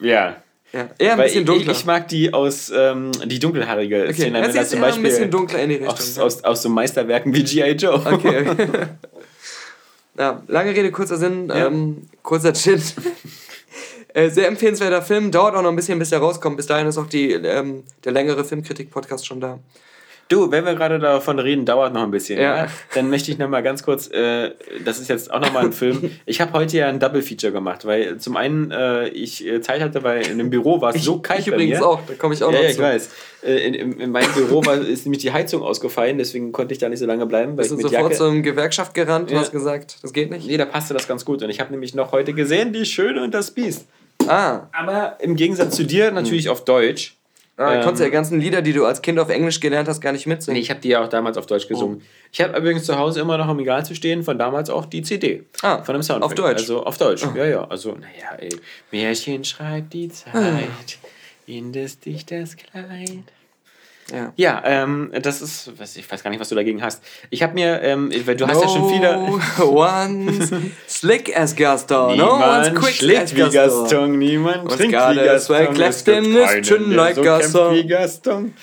ja. Ja, eher ein Weil bisschen ich, dunkler. Ich, ich mag die aus, ähm, die dunkelhaarige okay, Szene. ist zum eher ein Beispiel bisschen dunkler in die Richtung. aus, ja. aus, aus so Meisterwerken wie G.I. Joe. Okay. ja, lange Rede, kurzer Sinn, Ja. ähm, kurzer Chin. äh, sehr empfehlenswerter Film, dauert auch noch ein bisschen, bis der rauskommt. Bis dahin ist auch die, ähm, der längere Filmkritik-Podcast schon da. Du, wenn wir gerade davon reden, dauert noch ein bisschen. Ja. Ja. Dann möchte ich noch mal ganz kurz, äh, das ist jetzt auch noch mal ein Film. Ich habe heute ja ein Double Feature gemacht, weil zum einen äh, ich äh, Zeit hatte, weil in dem Büro war es so kalt ich übrigens mir. auch, da komme ich auch ja, noch ja, zu. ich weiß. Äh, in, in, in meinem Büro war, ist nämlich die Heizung ausgefallen, deswegen konnte ich da nicht so lange bleiben, weil Bist ich du sofort Jacke... zur Gewerkschaft gerannt und Ja. hast gesagt, das geht nicht? Nee, da passte das ganz gut. Und ich habe nämlich noch heute gesehen, Die Schöne und das Biest. Ah, Aber im Gegensatz zu dir natürlich auf Deutsch. Ah Ähm, konntest du die ganzen Lieder, die du als Kind auf Englisch gelernt hast, gar nicht mitsingen. Nee, ich habe die ja auch damals auf Deutsch gesungen. Ich habe übrigens zu Hause immer noch im Regal zu stehen, von damals auch die CD. Ah, von dem Soundtrack. auf Deutsch? Also auf Deutsch, ja, ja. Also, naja, ey. Märchen schreibt die Zeit in des Dichters Kleid. Ja. Ja, ähm, das ist, was, ich weiß gar nicht, was du dagegen hast. Ich habe mir, ähm, weil du hast ja schon viele... No one's slick as Gaston. No one's Niemand quick schlägt as wie Gaston. Gaston, niemand trinkt got wie Gaston. Es his keinen, chin der like so Gaston. wie Gaston.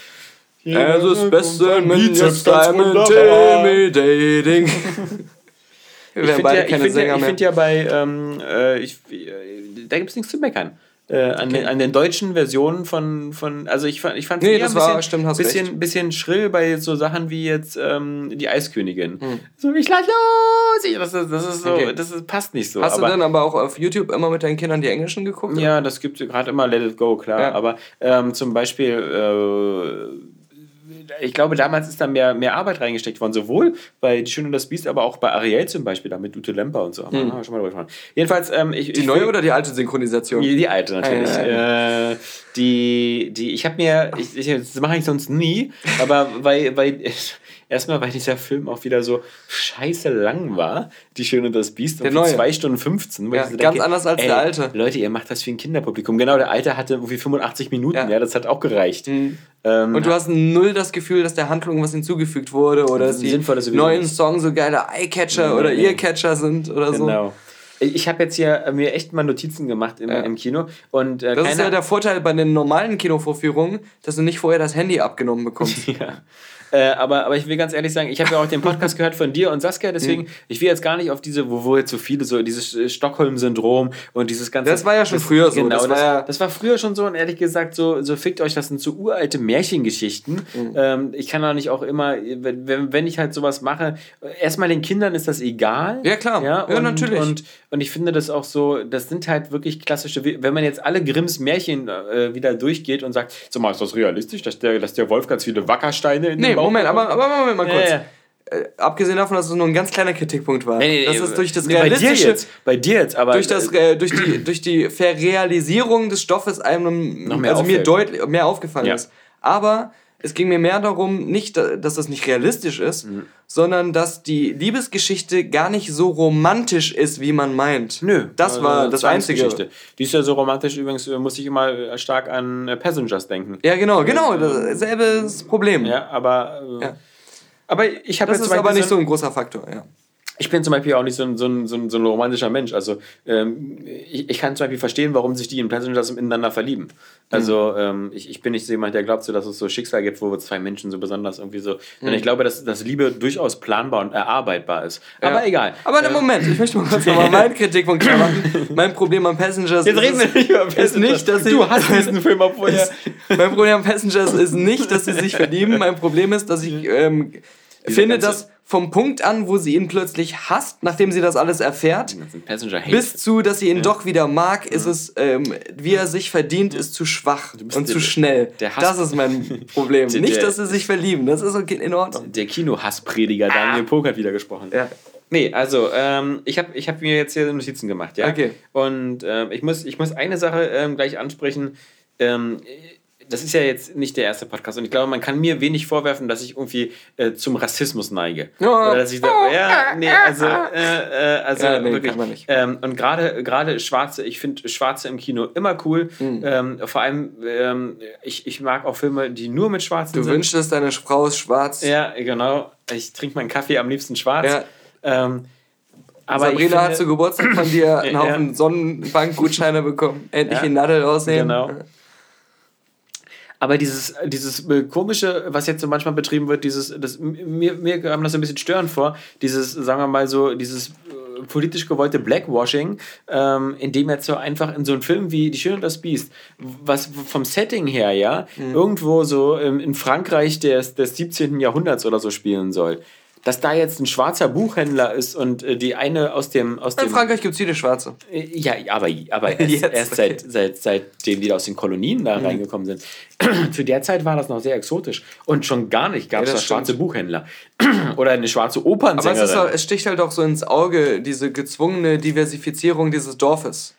As a specimen, Bizeps yes, ganz I'm intimidating. Wir Ich werden finde beide ja, keine ja, Sänger ich mehr. find ja bei, ähm, äh, ich, äh, da gibt es nichts zu meckern. Äh, an, den, an den deutschen Versionen von, von also ich fand ich fand Nee, das ein war- bisschen, stimmt, hast bisschen, recht. bisschen schrill bei so Sachen wie jetzt ähm, die Eiskönigin. Hm. So, ich lass los! Ich, das, ist, das ist so, Okay. das ist, passt nicht so. Hast aber, du denn aber auch auf YouTube immer mit deinen Kindern die Englischen geguckt? Ja, das gibt gerade immer Let It Go, klar. Ja. Aber ähm, zum Beispiel, äh, ich glaube, damals ist da mehr, mehr Arbeit reingesteckt worden, sowohl bei Die Schöne und das Biest, aber auch bei Ariel zum Beispiel, da mit Ute Lemper und so. Haben wir- haben wir schon mal drüber gesprochen. Jedenfalls, ähm, ich, Die ich neue oder die alte Synchronisation? die, die alte natürlich. Ja, Äh, die, die, ich habe mir, ich, ich, das mache ich sonst nie, aber weil, weil erstmal, weil dieser Film auch wieder so scheiße lang war, Die Schöne und das Biest, Der irgendwie neue. 2 Stunden 15. wo Ja, ganz anders als ey, der alte. Leute, ihr macht das für ein Kinderpublikum. Genau, der alte hatte irgendwie 85 Minuten, Ja. ja, das hat auch gereicht. Mhm. Ähm, Und du hast null das Gefühl, dass der Handlung was hinzugefügt wurde oder dass die neuen. Songs so geile Eye-Catcher Nee, oder. Ear-Catcher sind oder so. Genau. Ich habe jetzt hier mir echt mal Notizen gemacht im, Ja. im Kino und äh, Das ist ja der Vorteil bei den normalen Kinovorführungen, dass du nicht vorher das Handy abgenommen bekommst. Ja. Äh, aber, aber ich will ganz ehrlich sagen, ich habe ja auch den Podcast gehört von dir und Saskia, deswegen, Mhm. ich will jetzt gar nicht auf diese, wo, wo jetzt so viele, so dieses äh, Stockholm-Syndrom und dieses ganze. Das war ja schon früher so, Genau, das das, war war ja- das war früher schon so und ehrlich gesagt, so, so fickt euch, das sind so uralte Märchengeschichten. Mhm. Ähm, ich kann auch nicht auch immer, wenn, wenn- ich halt sowas mache, erstmal den Kindern ist das egal. Ja, klar. Ja, und, natürlich. Und, und ich finde das auch so, das sind halt wirklich klassische, wenn man jetzt alle Grimms Märchen äh, wieder durchgeht und sagt, so mal, ist das realistisch, dass der, dass der Wolf ganz viele Wackersteine in Nee, Moment, aber, aber Moment mal kurz. Ja, ja. Äh, abgesehen davon, dass es nur ein ganz kleiner Kritikpunkt war. Nee, nee, das ist durch das nee, bei dir realistische, jetzt, bei dir jetzt, aber durch, das, äh, durch, die, durch die Verrealisierung des Stoffes einem also mir deutlich mehr aufgefallen Ja. ist. Aber es ging mir mehr darum, nicht, da- dass das nicht realistisch ist, Mhm. sondern dass die Liebesgeschichte gar nicht so romantisch ist, wie man meint. Nö. Das äh, war das Einzige. Zwangsgeschichte. Die ist ja so romantisch, übrigens äh, muss ich immer äh, stark an äh, Passengers denken. Ja, genau, genau, dasselbe Problem. Ja, aber. Äh, Ja. Aber ich habe Das jetzt ist zum aber nicht so ein großer Faktor, ja. Ich bin zum Beispiel auch nicht so ein, so ein, so ein, so ein romantischer Mensch. Also ähm, ich, ich kann zum Beispiel verstehen, warum sich die in Passengers ineinander verlieben. Also ähm, ich, ich bin nicht so jemand, der glaubt, so, dass es so Schicksal gibt, wo zwei Menschen so besonders irgendwie so. Denn ich glaube, dass, dass Liebe durchaus planbar und erarbeitbar ist. Aber Ja. egal. Aber im Moment, ich möchte mal kurz nochmal meinen Kritikpunkt klar machen. Mein Problem am Passengers Jetzt reden wir nicht über ist Passengers. nicht, dass sie, Du hast diesen Film auch vorher. ist, Mein Problem am Passengers ist nicht, dass sie sich verlieben. Mein Problem ist, dass ich ähm, finde, dass vom Punkt an, wo sie ihn plötzlich hasst, nachdem sie das alles erfährt, bis zu, dass sie ihn doch wieder mag, ist es, ähm, wie er sich verdient, ist zu schwach und zu schnell. das ist mein Problem. Der- Nicht, dass sie sich verlieben. Das ist okay, in Ordnung. Der Kinohassprediger Daniel Pog hat wieder gesprochen. Ja. Nee, also ähm, ich habe ich hab mir jetzt hier Notizen gemacht, ja. Okay. Und ähm, ich, muss, ich muss eine Sache ähm, gleich ansprechen. Ähm, das ist ja jetzt nicht der erste Podcast und ich glaube, man kann mir wenig vorwerfen, dass ich irgendwie äh, zum Rassismus neige. Ja. Oder dass ich da, ja, nee, also, äh, äh, also Ja, nee, wirklich. kann man nicht. Ähm, und gerade gerade Schwarze, ich finde Schwarze im Kino immer cool. Mhm. Ähm, vor allem, ähm, ich, ich mag auch Filme, die nur mit Schwarzen Du sind. wünschst, deine Frau ist schwarz. Ja, genau. Ich trinke meinen Kaffee am liebsten schwarz. Ja. Ähm, aber Sabrina finde, hat zu Geburtstag von dir einen Ja. Haufen Sonnenbankgutscheine bekommen. Endlich Ja. in Nadel aussehen. Genau. Aber dieses, dieses komische, was jetzt so manchmal betrieben wird, dieses, das, mir, mir kam das so ein bisschen störend vor, dieses, sagen wir mal so, dieses äh, politisch gewollte Blackwashing, ähm, in dem jetzt so einfach in so einem Film wie Die Schöne und das Biest, was vom Setting her, ja, Mhm. irgendwo so ähm, in Frankreich des, des 17. Jahrhunderts oder so spielen soll. Dass da jetzt ein schwarzer Buchhändler ist und äh, die eine aus dem. Aus In dem Frankreich gibt es viele Schwarze. ja, aber, aber erst, erst seit, seit, seitdem die aus den Kolonien Mhm. da reingekommen sind. Zu der Zeit war das noch sehr exotisch. Und schon gar nicht gab es Ja, da schwarze. Buchhändler. Oder eine schwarze Aber es, Opernsängerin. ist, es sticht halt auch so ins Auge, diese gezwungene Diversifizierung dieses Dorfes.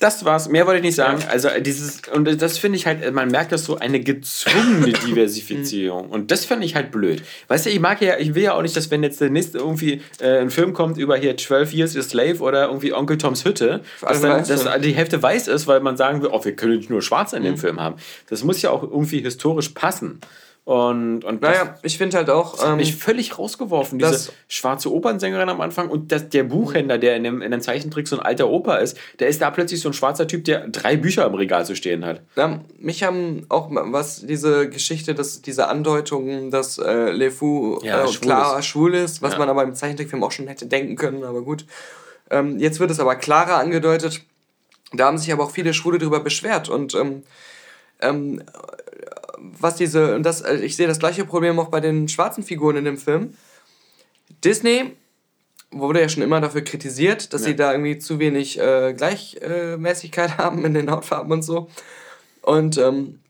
Das war's, mehr wollte ich nicht sagen. Also äh, dieses, und das finde ich halt, man merkt das so, eine gezwungene Diversifizierung. und das finde ich halt blöd. Weißt du, ich mag ja, ich will ja auch nicht, dass wenn jetzt der nächste irgendwie äh, ein Film kommt über hier 12 Years a Slave oder irgendwie Onkel Toms Hütte, dass, dann, dass ja. die Hälfte weiß ist, weil man sagen will, oh, wir können nicht nur Schwarze in dem Mhm. Film haben. Das muss ja auch irgendwie historisch passen. Und, und das Naja, ich finde halt auch. hat Ähm, mich völlig rausgeworfen, diese das- schwarze Opernsängerin am Anfang und das, der Buchhändler, der in dem, in dem Zeichentrick so ein alter Opa ist, der ist da plötzlich so ein schwarzer Typ, der drei Bücher im Regal zu stehen hat. ja, mich haben auch was diese Geschichte, dass diese Andeutungen, dass äh, Le Fou Ja, äh, schwul klar ist. schwul ist, was Ja. man aber im Zeichentrickfilm auch schon hätte denken können, aber gut. Ähm, jetzt wird es aber klarer angedeutet. Da haben sich aber auch viele Schwule darüber beschwert und ähm, ähm, was diese, und das, äh, ich sehe das gleiche Problem auch bei den schwarzen Figuren in dem Film. Disney wurde ja schon immer dafür kritisiert, dass sie da irgendwie zu wenig äh, Gleichmäßigkeit haben in den Hautfarben und so. Und ähm,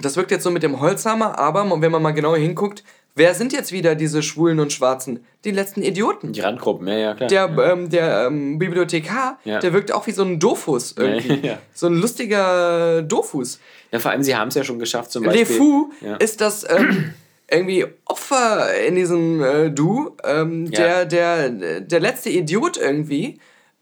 das wirkt jetzt so mit dem Holzhammer, aber wenn man mal genauer hinguckt, wer sind jetzt wieder diese Schwulen und Schwarzen? Die letzten Idioten. Die Randgruppen, ja, ja, klar. Der, ähm, der ähm, Bibliothekar, Ja. der wirkt auch wie so ein Dofus irgendwie. Ja. So ein lustiger Dofus. ja, vor allem, sie haben es ja schon geschafft, zum Beispiel. Ja. ist das ähm, irgendwie Opfer in diesem äh, Du, ähm, Ja. der, der, der letzte Idiot irgendwie.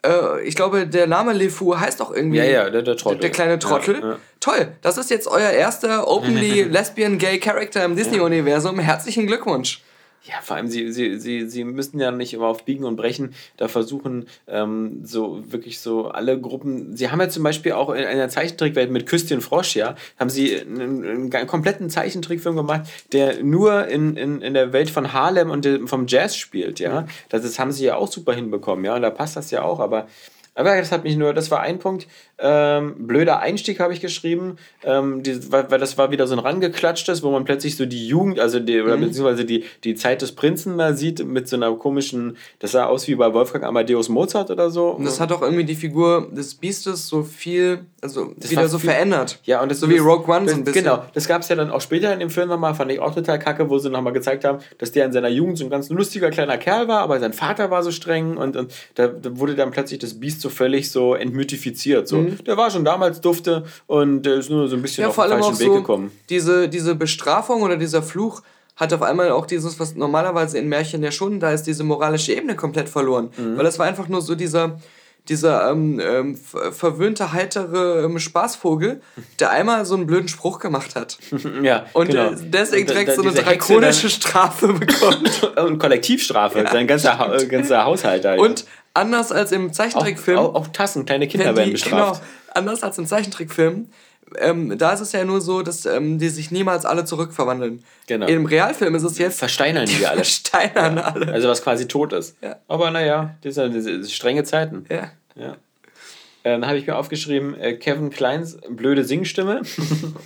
Äh, ich glaube, der Name Le Fou heißt auch irgendwie. Ja, ja, der, der Trottel. Der kleine Trottel. Ja, ja. Toll, das ist jetzt euer erster openly lesbian gay Character im Disney-Universum. Herzlichen Glückwunsch. Ja, vor allem, sie, sie, sie, sie müssen ja nicht immer auf Biegen und Brechen da versuchen, ähm, so wirklich so alle Gruppen. Sie haben ja zum Beispiel auch in einer Zeichentrickwelt mit Küstchen Frosch, ja, haben sie einen, einen kompletten Zeichentrickfilm gemacht, der nur in, in, in der Welt von Harlem und dem, vom Jazz spielt, ja. Das, das haben sie ja auch super hinbekommen, ja, und da passt das ja auch, aber. Aber das hat mich nur, das war ein Punkt. Ähm, blöder Einstieg habe ich geschrieben, ähm, die, weil, weil das war wieder so ein rangeklatschtes, wo man plötzlich so die Jugend, also die, oder Mhm. beziehungsweise die, die Zeit des Prinzen da sieht mit so einer komischen, das sah aus wie bei Wolfgang Amadeus Mozart oder so. Und das hat auch irgendwie die Figur des Biestes so viel, also Das wieder so viel- verändert. Ja, und das so wie Rogue One so ein bisschen. Genau, das gab es ja dann auch später in dem Film nochmal, fand ich auch total kacke, wo sie nochmal gezeigt haben, dass der in seiner Jugend so ein ganz lustiger kleiner Kerl war, aber sein Vater war so streng und, und da, da wurde dann plötzlich das Biest so völlig so entmythifiziert. So. Der war schon damals dufte und der ist nur so ein bisschen Mhm. Ja, auf den falschen Weg so, gekommen. diese, diese Bestrafung oder dieser Fluch hat auf einmal auch dieses, was normalerweise in Märchen ja schon, da ist diese moralische Ebene komplett verloren. Mhm. Weil das war einfach nur so dieser, dieser ähm, ähm, ver- verwöhnte, heitere ähm, Spaßvogel, der einmal so einen blöden Spruch gemacht hat. Ja, Und genau. äh, deswegen da- direkt da- so eine drakonische Strafe bekommt. Und Kollektivstrafe, sein ganzer, Ha- ganzer Haushalt. Halt. Und anders als im auch, Zeichentrickfilm. auch, auch Tassen, kleine Kinder wenn werden die, bestraft. Genau, anders als im Zeichentrickfilm. Ähm, da ist es ja nur so, dass ähm, die sich niemals alle zurückverwandeln. Genau. Im Realfilm ist es jetzt Versteinern die alle. Steinern alle. Also was quasi tot ist. Ja. Aber naja, das sind das sind strenge Zeiten. Ja. Ja. Äh, Dann habe ich mir aufgeschrieben, äh, Kevin Kleins blöde Singstimme.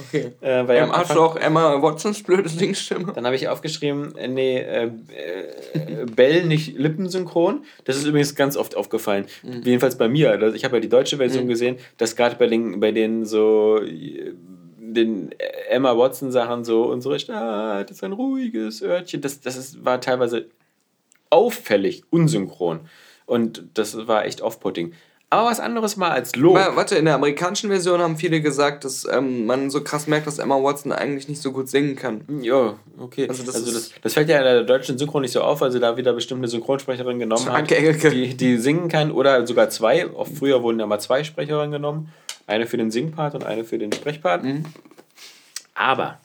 Okay. äh, weil am Ähm, hast Anfang- du auch Emma Watsons blöde Singstimme? Dann habe ich aufgeschrieben, äh, nee, äh, äh, Bell nicht lippensynchron. Das ist übrigens ganz oft aufgefallen. Mhm. Jedenfalls bei mir. Also ich habe ja die deutsche Version gesehen, dass gerade bei den, bei den so den Emma Watson Sachen so unsere Stadt ist ein ruhiges Örtchen. Das, das ist, war teilweise auffällig unsynchron. Und das war echt off-putting. Aber was anderes mal als Lob. Warte, in der amerikanischen Version haben viele gesagt, dass ähm, man so krass merkt, dass Emma Watson eigentlich nicht so gut singen kann. Ja, okay. Also Also das das, das, fällt ja in der deutschen Synchron nicht so auf, weil sie da wieder bestimmt eine Synchronsprecherin genommen hat, Anke Engelke. die, die singen kann oder sogar zwei. Auch früher wurden ja mal zwei Sprecherinnen genommen. Eine für den Singpart und eine für den Sprechpart. Mhm. Aber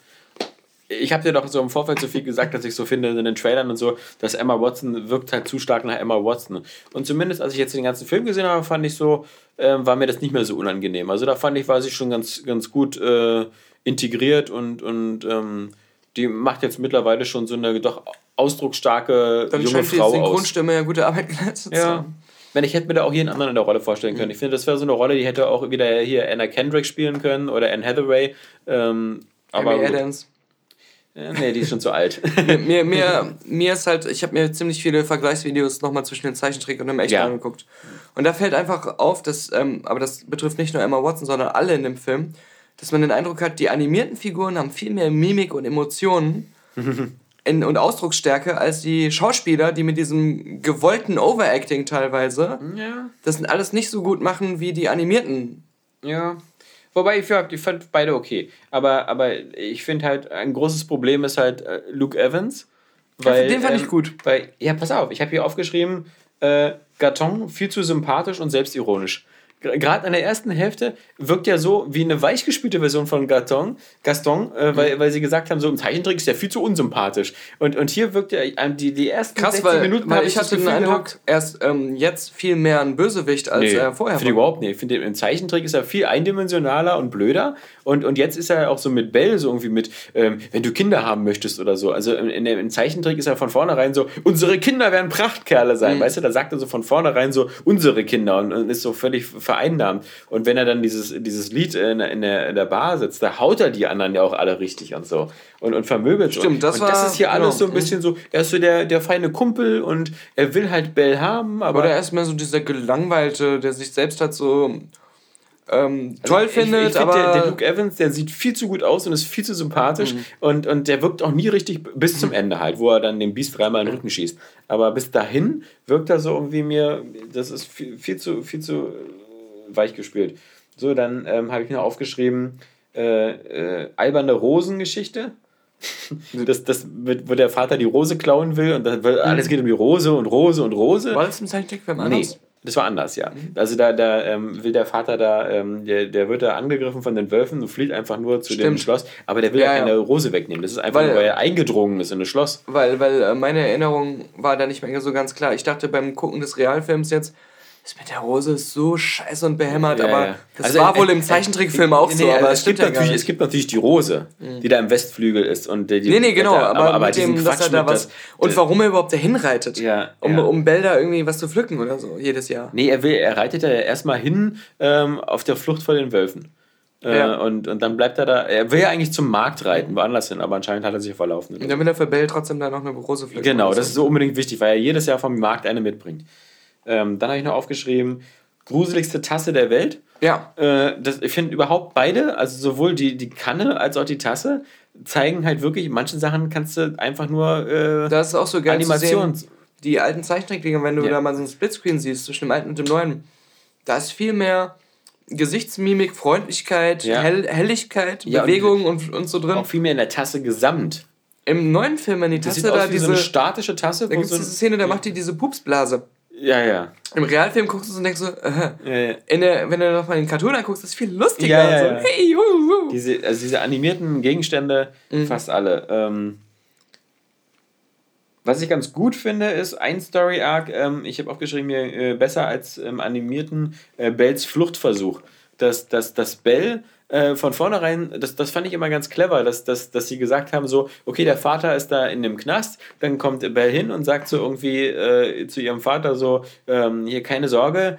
ich habe dir doch so im Vorfeld so viel gesagt, dass ich so finde in den Trailern und so, dass Emma Watson wirkt halt zu stark nach Emma Watson. Und zumindest als ich jetzt den ganzen Film gesehen habe, fand ich so, ähm, war mir das nicht mehr so unangenehm. Also da fand ich, war sie schon ganz, ganz gut äh, integriert und, und ähm, die macht jetzt mittlerweile schon so eine doch ausdrucksstarke Dann junge Frau aus. Synchronstimme ja gute Arbeit geleistet zu Ja. haben. Wenn ich hätte mir da auch jeden anderen in der Rolle vorstellen können. Ich finde, das wäre so eine Rolle, die hätte auch wieder hier Anna Kendrick spielen können oder Anne Hathaway. Ähm, aber Amy gut. Äh, nee, die ist schon zu alt. mir, mir, mir, mir ist halt, ich habe mir ziemlich viele Vergleichsvideos nochmal zwischen dem Zeichentrick und dem Echten Ja. angeguckt. Und da fällt einfach auf, dass, ähm, aber das betrifft nicht nur Emma Watson, sondern alle in dem Film, dass man den Eindruck hat, die animierten Figuren haben viel mehr Mimik und Emotionen in, und Ausdrucksstärke als die Schauspieler, die mit diesem gewollten Overacting teilweise ja. das alles nicht so gut machen wie die animierten. Ja. Wobei ich, ja, ich fand beide okay. Aber, aber ich finde halt, ein großes Problem ist halt äh, Luke Evans. Weil, den fand ich ähm, gut. Weil, ja, pass auf, ich habe hier aufgeschrieben, äh, Gaton viel zu sympathisch und selbstironisch. Gerade in der ersten Hälfte wirkt ja so wie eine weichgespülte Version von Gaton, Gaston, äh, weil, Mhm. weil sie gesagt haben, so im Zeichentrick ist der viel zu unsympathisch. Und, und hier wirkt ja ähm, die, die ersten Krass, 60 weil, Minuten weil ich hatte den Eindruck, gehabt, er ist ähm, jetzt viel mehr ein Bösewicht als Nee, er vorher finde ich überhaupt nicht. Ich finde, im Zeichentrick ist er viel eindimensionaler und blöder. Und, und jetzt ist er auch so mit Bell so irgendwie mit, ähm, wenn du Kinder haben möchtest oder so. Also in, in, der- im Zeichentrick ist er von vornherein so, unsere Kinder werden Prachtkerle sein. Mhm. Weißt du, da sagt er so von vornherein so, unsere Kinder und, und ist so völlig vereinnahmt. Und wenn er dann dieses, dieses Lied in, der- in, der, in der Bar sitzt, da haut er die anderen ja auch alle richtig und so. Und, und vermöbelt so. Stimmt, das und war- das ist hier genau. alles so ein bisschen so, er ist so der, der feine Kumpel und er will halt Bell haben, aber. Oder er ist mehr so dieser Gelangweilte, der sich selbst halt so ähm, toll Also ich, findet, ich find, aber. der, der Luke Evans, der sieht viel zu gut aus und ist viel zu sympathisch Mhm. und, und der wirkt auch nie richtig bis zum Ende halt, wo er dann dem Biest dreimal in den Rücken schießt. Aber bis dahin wirkt er so irgendwie mir, das ist viel, viel zu, viel zu weich gespielt. So, dann ähm, habe ich mir aufgeschrieben, äh, äh, alberne Rosengeschichte. Das, das, mit, wo der Vater die Rose klauen will und dann, will- alles geht um die Rose und Rose und Rose. war das im Zeichentrickfilm Nee, anders? das war anders, ja. Also da, da ähm, will der Vater da, ähm, der, der wird da angegriffen von den Wölfen und flieht einfach nur zu dem Stimmt. Schloss, aber der will Ja, ja keine ja. Rose wegnehmen. Das ist einfach Weil- nur, weil er eingedrungen ist in das Schloss. Weil, weil äh, meine Erinnerung war da nicht mehr so ganz klar. Ich dachte beim Gucken des Realfilms jetzt, das mit der Rose ist so scheiße und behämmert, Ja, aber ja. das Also, war äh, wohl im Zeichentrickfilm auch nee, so, aber also es gibt natürlich, es gibt natürlich die Rose, die da im Westflügel ist. Und die, Nee, nee, genau, da- aber, mit dem, dass Quatsch er da was. das- und warum er überhaupt dahin reitet. Ja, um, um Bell da irgendwie was zu pflücken oder so, jedes Jahr. Nee, er will, er reitet ja erstmal hin ähm, auf der Flucht vor den Wölfen. Äh, Ja. und, und dann bleibt er da. Er will ja eigentlich zum Markt reiten, woanders hin, aber anscheinend hat er sich verlaufen. Und dann will er für Bell trotzdem da noch eine Rose pflücken. Genau, das ist so unbedingt wichtig, weil er jedes Jahr vom Markt eine mitbringt. Ähm, dann habe ich noch aufgeschrieben: gruseligste Tasse der Welt. Ja. Äh, das, ich finde überhaupt beide, also sowohl die, die Kanne als auch die Tasse, zeigen halt wirklich, manche Sachen kannst du einfach nur äh, Das ist auch so geil Animation. zu sehen. Die alten Zeichentrickdinger, wenn du Ja. da mal so einen Splitscreen siehst zwischen dem alten und dem neuen, da ist viel mehr Gesichtsmimik, Freundlichkeit, Ja. Hell Helligkeit, Ja, Bewegung und, und, so drin. Auch viel mehr in der Tasse gesamt. Im neuen Film, wenn die Tasse da diese. so eine statische Tasse. da gibt es so diese Szene, da macht die diese Pupsblase. Ja, ja. Im Realfilm guckst du so und denkst so, äh, ja, ja. in der, wenn du nochmal den Cartoon anguckst, ist es viel lustiger. Ja, ja, so, ja. Hey. Diese, also diese animierten Gegenstände, Mhm. fast alle. Ähm, was ich ganz gut finde, ist ein Story Arc. Ähm, ich habe aufgeschrieben mir äh, besser als im animierten äh, Bells Fluchtversuch. Dass, dass, dass Bell äh, von vornherein, das, das fand ich immer ganz clever, dass, dass, dass sie gesagt haben: so, okay, der Vater ist da in dem Knast, dann kommt Bell hin und sagt so irgendwie äh, zu ihrem Vater so: ähm, hier keine Sorge,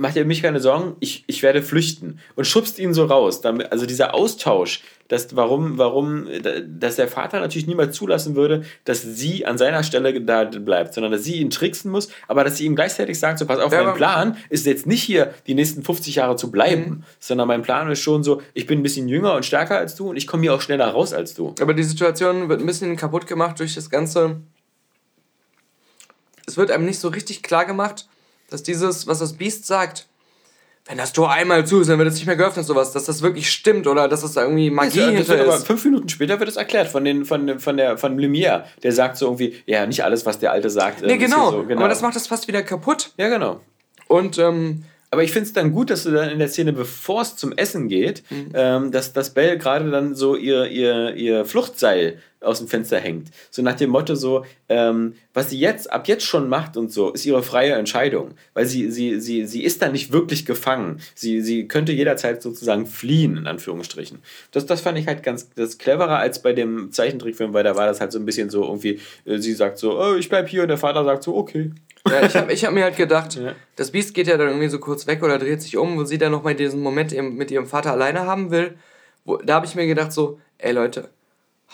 macht ihr mich keine Sorgen, ich, ich werde flüchten und schubst ihn so raus. Damit, also dieser Austausch, dass, warum, warum, dass der Vater natürlich niemals zulassen würde, dass sie an seiner Stelle da bleibt, sondern dass sie ihn tricksen muss, aber dass sie ihm gleichzeitig sagt, so pass auf, Ja, mein Plan ist jetzt nicht hier die nächsten 50 Jahre zu bleiben, Mhm. sondern mein Plan ist schon so, ich bin ein bisschen jünger und stärker als du und ich komme hier auch schneller raus als du. Aber die Situation wird ein bisschen kaputt gemacht durch das Ganze. Es wird einem nicht so richtig klar gemacht, dass dieses, was das Biest sagt, wenn das Tor einmal zu ist, dann wird es nicht mehr geöffnet, sowas, dass das wirklich stimmt oder dass das da irgendwie Magie das hinter wird aber ist. fünf Minuten später wird es erklärt von, den, von, von, der, von Lumière. Der sagt so irgendwie, ja, nicht alles, was der Alte sagt. Nee, ähm, ist genau. So, Aber das macht das fast wieder kaputt. Ja, genau. Und ähm, Aber ich finde es dann gut, dass du dann in der Szene, bevor es zum Essen geht, Mhm. ähm, dass, dass Belle gerade dann so ihr, ihr, ihr Fluchtseil aus dem Fenster hängt. So nach dem Motto so, ähm, was sie jetzt, ab jetzt schon macht und so, ist ihre freie Entscheidung. Weil sie, sie, sie, sie ist da nicht wirklich gefangen. Sie, sie könnte jederzeit sozusagen fliehen, in Anführungsstrichen. Das, das fand ich halt ganz das cleverer als bei dem Zeichentrickfilm, weil da war das halt so ein bisschen so irgendwie, äh, sie sagt so, oh, ich bleib hier und der Vater sagt so, okay. ja, ich habe ich hab mir halt gedacht, Ja. das Biest geht ja dann irgendwie so kurz weg oder dreht sich um, wo sie dann nochmal diesen Moment mit ihrem Vater alleine haben will. Wo, da habe ich mir gedacht so, ey Leute,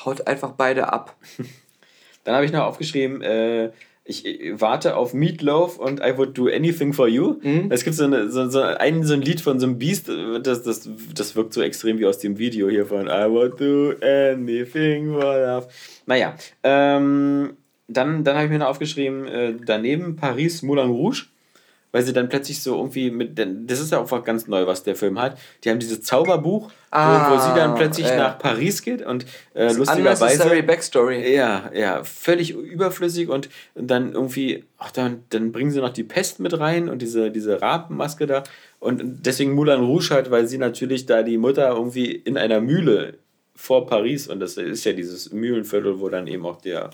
haut einfach beide ab. Dann habe ich noch aufgeschrieben, äh, ich äh, warte auf Meatloaf und I would do anything for you. Mhm. Es gibt so, eine, so, so, ein, so ein Lied von so einem Beast, äh, das, das, das wirkt so extrem wie aus dem Video hier von I would do anything for love. Naja, ähm, dann, dann habe ich mir noch aufgeschrieben, äh, daneben Paris Moulin Rouge. Weil sie dann plötzlich so irgendwie mit, das ist ja auch ganz neu, was der Film hat. Die haben dieses Zauberbuch, Ah, wo, wo sie dann plötzlich ja. nach Paris geht und äh, lustigerweise. Backstory. Ja, ja, völlig überflüssig und dann irgendwie, ach, dann, dann bringen sie noch die Pest mit rein und diese, diese Rabenmaske da. Und deswegen Moulin Rouge halt, weil sie natürlich da die Mutter irgendwie in einer Mühle vor Paris und das ist ja dieses Mühlenviertel, wo dann eben auch der.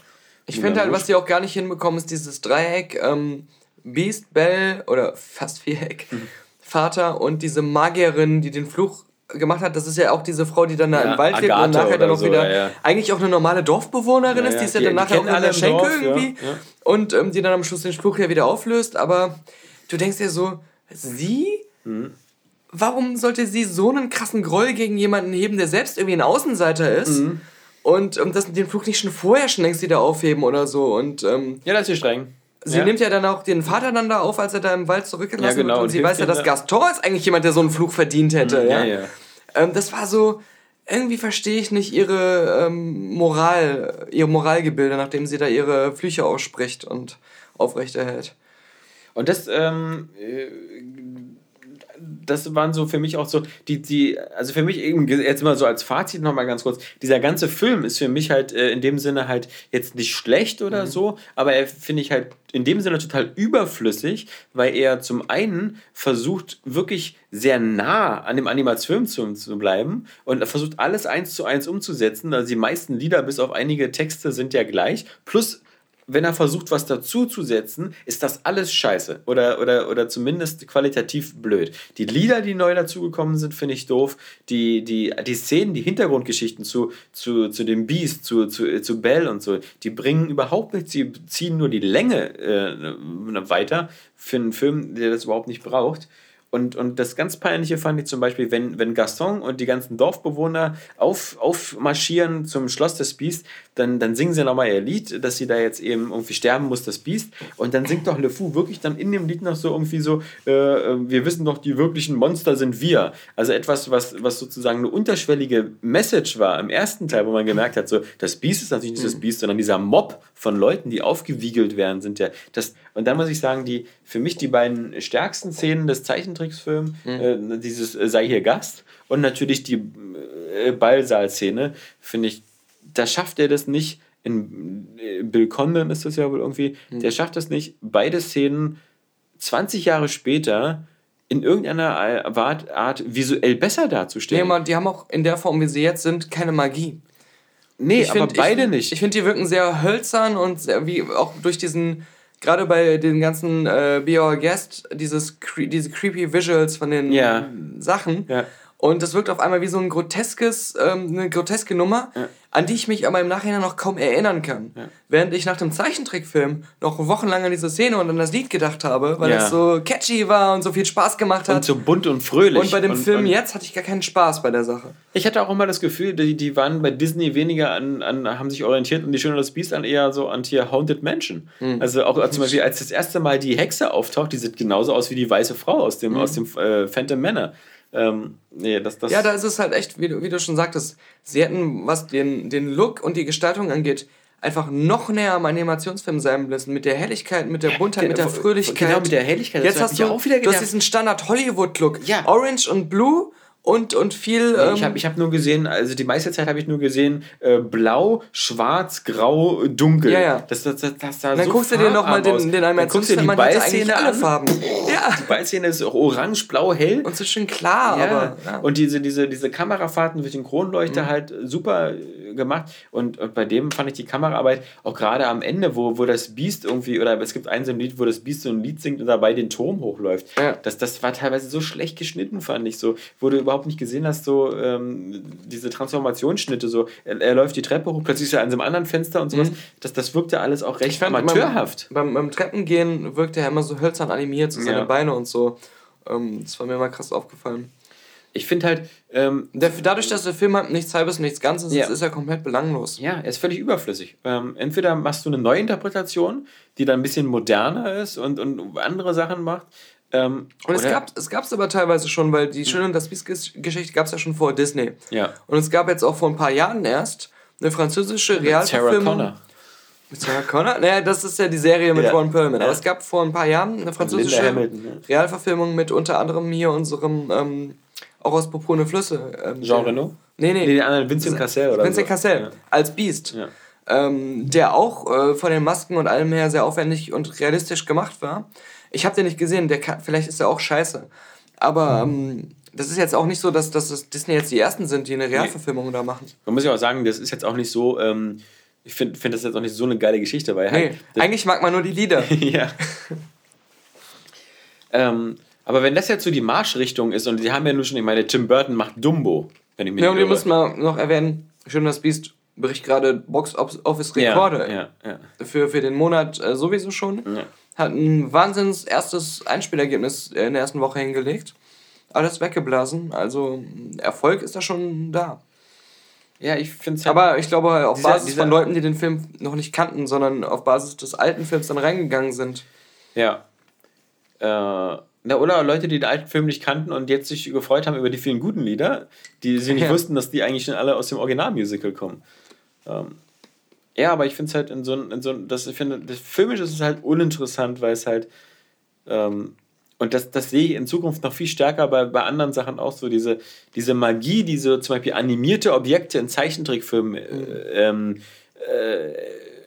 Ich finde halt, was sie auch gar nicht hinbekommen, ist dieses Dreieck, ähm, Beast, Bell oder fast Viereck, Mhm. Vater und diese Magierin, die den Fluch gemacht hat. Das ist ja auch diese Frau, die dann da Ja, im Wald lebt und nachher dann auch so, wieder ja, ja. eigentlich auch eine normale Dorfbewohnerin Ja, ist, die ja. ist ja Die- dann nachher auch in der Schenke Dorf, ja, irgendwie ja. und ähm, die dann am Schluss den Fluch ja wieder auflöst. Aber du denkst dir so, sie? Mhm. Warum sollte sie so einen krassen Groll gegen jemanden heben, der selbst irgendwie ein Außenseiter ist? Mhm. Und ähm, das, den Fluch nicht schon vorher schon längst wieder aufheben oder so. Und ähm, Ja, das ist streng. Sie ja. nimmt ja dann auch den Vater dann da auf, als er da im Wald zurückgelassen Ja, genau, wird. Und sie weiß ja, dass da. Gaston ist eigentlich jemand, der so einen Fluch verdient hätte. Ja, ja, ja. Ähm, das war so, irgendwie verstehe ich nicht ihre ähm, Moral, ihre Moralgebilde, nachdem sie da ihre Flüche ausspricht und aufrechterhält. Und das, ähm, äh, das waren so für mich auch so, die, die, also für mich eben, jetzt mal so als Fazit nochmal ganz kurz, dieser ganze Film ist für mich halt äh, in dem Sinne halt jetzt nicht schlecht oder so, aber er finde ich halt in dem Sinne total überflüssig, weil er zum einen versucht, wirklich sehr nah an dem Animationsfilm zu, zu bleiben und er versucht alles eins zu eins umzusetzen. Also die meisten Lieder, bis auf einige Texte, sind ja gleich. Plus wenn er versucht, was dazuzusetzen, ist das alles scheiße. Oder, oder, oder zumindest qualitativ blöd. Die Lieder, die neu dazugekommen sind, finde ich doof. Die, die, die Szenen, die Hintergrundgeschichten zu, zu, zu dem Beast, zu, zu, zu Bell und so, die bringen überhaupt nichts. Sie ziehen nur die Länge äh, weiter für einen Film, der das überhaupt nicht braucht. Und, und das ganz Peinliche fand ich zum Beispiel, wenn, wenn Gaston und die ganzen Dorfbewohner auf, aufmarschieren zum Schloss des Biest, dann, dann singen sie nochmal ihr Lied, dass sie da jetzt eben irgendwie sterben muss, das Biest. Und dann singt doch Le Fou wirklich dann in dem Lied noch so irgendwie so, äh, äh, wir wissen doch, die wirklichen Monster sind wir. Also etwas, was, was sozusagen eine unterschwellige Message war im ersten Teil, wo man gemerkt hat, so, das Biest ist natürlich nicht das mhm. Biest, sondern dieser Mob von Leuten, die aufgewiegelt werden, sind ja das. Und dann muss ich sagen, die, für mich die beiden stärksten Szenen des Zeichentricksfilms, mhm. äh, dieses äh, Sei hier Gast und natürlich die äh, Ballsaal-Szene, finde ich da schafft er das nicht. In äh, Bill Condon ist das ja wohl irgendwie. Mhm. Der schafft es nicht, beide Szenen 20 Jahre später in irgendeiner Art, visuell besser darzustellen. Nee, man, die haben auch in der Form, wie sie jetzt sind, keine Magie. Nee, ich aber find, beide ich, nicht. Ich finde, die wirken sehr hölzern und sehr, wie auch durch diesen, gerade bei den ganzen äh, Be Our Guest, dieses, diese creepy Visuals von den ja. Sachen. Ja. Und das wirkt auf einmal wie so ein groteskes, ähm, eine groteske Nummer, ja. an die ich mich aber im Nachhinein noch kaum erinnern kann. Ja. Während ich nach dem Zeichentrickfilm noch wochenlang an diese Szene und an das Lied gedacht habe, weil ja. es so catchy war und so viel Spaß gemacht hat. Und so bunt und fröhlich. Und bei dem und, Film und jetzt hatte ich gar keinen Spaß bei der Sache. Ich hatte auch immer das Gefühl, die, die waren bei Disney weniger an, an haben sich orientiert und die Schöne das Biest an eher so an hier Haunted Mansion. Mhm. Also auch zum Beispiel, als das erste Mal die Hexe auftaucht, die sieht genauso aus wie die weiße Frau aus dem, mhm. aus dem äh, Phantom Manor. Ähm, nee, das, das ja, da ist es halt echt, wie du, wie du schon sagtest, sie hätten, was den, den Look und die Gestaltung angeht, einfach noch näher am Animationsfilm sein müssen. Mit der Helligkeit, mit der Buntheit, mit der Fröhlichkeit. Genau, mit der Helligkeit. Jetzt hast du, auch wieder du hast diesen Standard Hollywood-Look. Ja. Orange und Blue und, und viel. Ähm ich habe ich hab nur gesehen, also die meiste Zeit habe ich nur gesehen, äh, blau, schwarz, grau, dunkel. Ja, ja. Das, das, das, das dann so guckst du dir nochmal den, den einmal guckst dir die Ballszene an. Farben. Ja. Die Ballszene ist orange, blau, hell. Und so schön klar, ja. aber. Ja. Und diese, diese, diese Kamerafahrten durch den Kronleuchter mhm. halt super gemacht. Und, und bei dem fand ich die Kameraarbeit auch gerade am Ende, wo, wo das Biest irgendwie, oder es gibt ein so ein Lied, wo das Biest so ein Lied singt und dabei den Turm hochläuft. Ja. Das, das war teilweise so schlecht geschnitten, fand ich so. Wo du überhaupt nicht gesehen hast, so ähm, diese Transformationsschnitte, so er, er, läuft die Treppe hoch, plötzlich ist er an so einem anderen Fenster und sowas. Mhm. Das, das wirkte alles auch recht amateurhaft. Beim, beim, beim Treppengehen wirkte er immer so hölzern animiert, so seine ja. Beine und so. Ähm, das war mir mal krass aufgefallen ich finde halt. Ähm, Dadurch, dass der Film halt nichts halbes, nichts Ganzes ja. ist, ist er komplett belanglos. Ja, er ist völlig überflüssig. Ähm, entweder machst du eine Neuinterpretation, die dann ein bisschen moderner ist und, und andere Sachen macht. Ähm, und es gab es gab's aber teilweise schon, weil die Schöne und das Biest-Geschichte gab es ja schon vor Disney. Ja. Und es gab jetzt auch vor ein paar Jahren erst eine französische Realverfilmung. Sarah Connor. Mit Sarah Connor? Naja, das ist ja die Serie mit ja. Ron Perlman. Aber ja. es gab vor ein paar Jahren eine französische Hamilton, ja. Realverfilmung mit unter anderem hier unserem ähm, auch aus Popone Flüsse. Ähm, Jean Reno? Nee, nee. Nee, den anderen Vincent Cassel oder Vincent so. Cassel, als Beast. Ähm, der auch äh, von den Masken und allem her sehr aufwendig und realistisch gemacht war. Ich habe den nicht gesehen, der kann, vielleicht ist er auch scheiße. Aber mhm. ähm, das ist jetzt auch nicht so, dass, dass das Disney jetzt die ersten sind, die eine Realverfilmung nee. da machen. Man muss ja auch sagen, das ist jetzt auch nicht so. Ähm, ich finde find das jetzt auch nicht so eine geile Geschichte, weil halt. Nee, eigentlich mag man nur die Lieder. ja. ähm, aber wenn das jetzt so die Marschrichtung ist und die haben ja nur schon, ich meine, Tim Burton macht Dumbo, wenn ich mich Ja, und wir müssen mal noch erwähnen, Schön das Biest berichtet gerade Box Office Rekorde ja, ja, ja. Für, für den Monat äh, sowieso schon. Ja. Hat ein wahnsinns erstes Einspielergebnis in der ersten Woche hingelegt. Alles weggeblasen. Also Erfolg ist da schon da. Ja, ich finde es halt Aber ich glaube, auf dieser, Basis dieser, von Leuten, die den Film noch nicht kannten, sondern auf Basis des alten Films dann reingegangen sind. Ja. Äh na, oder Leute, die den alten Film nicht kannten und jetzt sich gefreut haben über die vielen guten Lieder, die sie nicht ja. wussten, dass die eigentlich schon alle aus dem Originalmusical kommen. Ähm, ja, aber ich finde es halt in so in so das, ich finde, das filmisch ist es halt uninteressant, weil es halt, ähm, und das, das sehe ich in Zukunft noch viel stärker bei, bei anderen Sachen auch so, diese, diese Magie, diese zum Beispiel animierte Objekte in Zeichentrickfilmen, mhm. ähm, äh,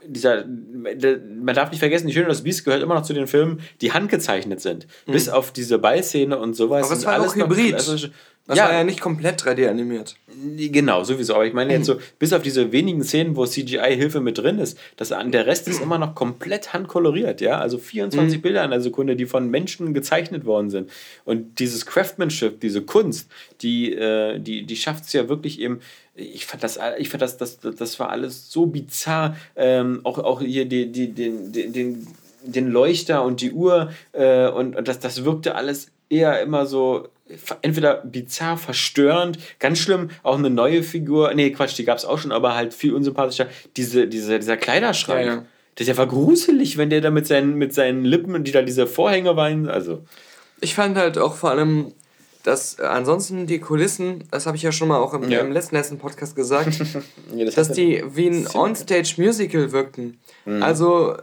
dieser, man darf nicht vergessen, die Schöne und das Biest gehört immer noch zu den Filmen, die handgezeichnet sind. Mhm. Bis auf diese Ballszene und sowas. Aber es war alles auch Hybrid. Das ja. war ja nicht komplett 3D animiert. Genau, sowieso. Aber ich meine jetzt so, bis auf diese wenigen Szenen, wo CGI-Hilfe mit drin ist, das, der Rest ist immer noch komplett handkoloriert, ja. Also 24 mhm. Bilder in der Sekunde, die von Menschen gezeichnet worden sind. Und dieses Craftsmanship, diese Kunst, die, äh, die, die schafft es ja wirklich eben. Ich fand das, ich fand das, das, das war alles so bizarr. Ähm, auch, auch hier die, die, den, den, den den Leuchter und die Uhr äh, und, und das, das wirkte alles eher immer so entweder bizarr, verstörend, ganz schlimm, auch eine neue Figur, nee, Quatsch, die gab es auch schon, aber halt viel unsympathischer, diese, diese, dieser Kleiderschrank. Ja, ja. Das war gruselig, wenn der da mit seinen, mit seinen Lippen, die da diese Vorhänge waren, also. Ich fand halt auch vor allem, dass äh, ansonsten die Kulissen, das habe ich ja schon mal auch im, ja. im letzten, letzten Podcast gesagt, ja, das dass die wie ein Onstage-Musical wirkten. Mhm. Also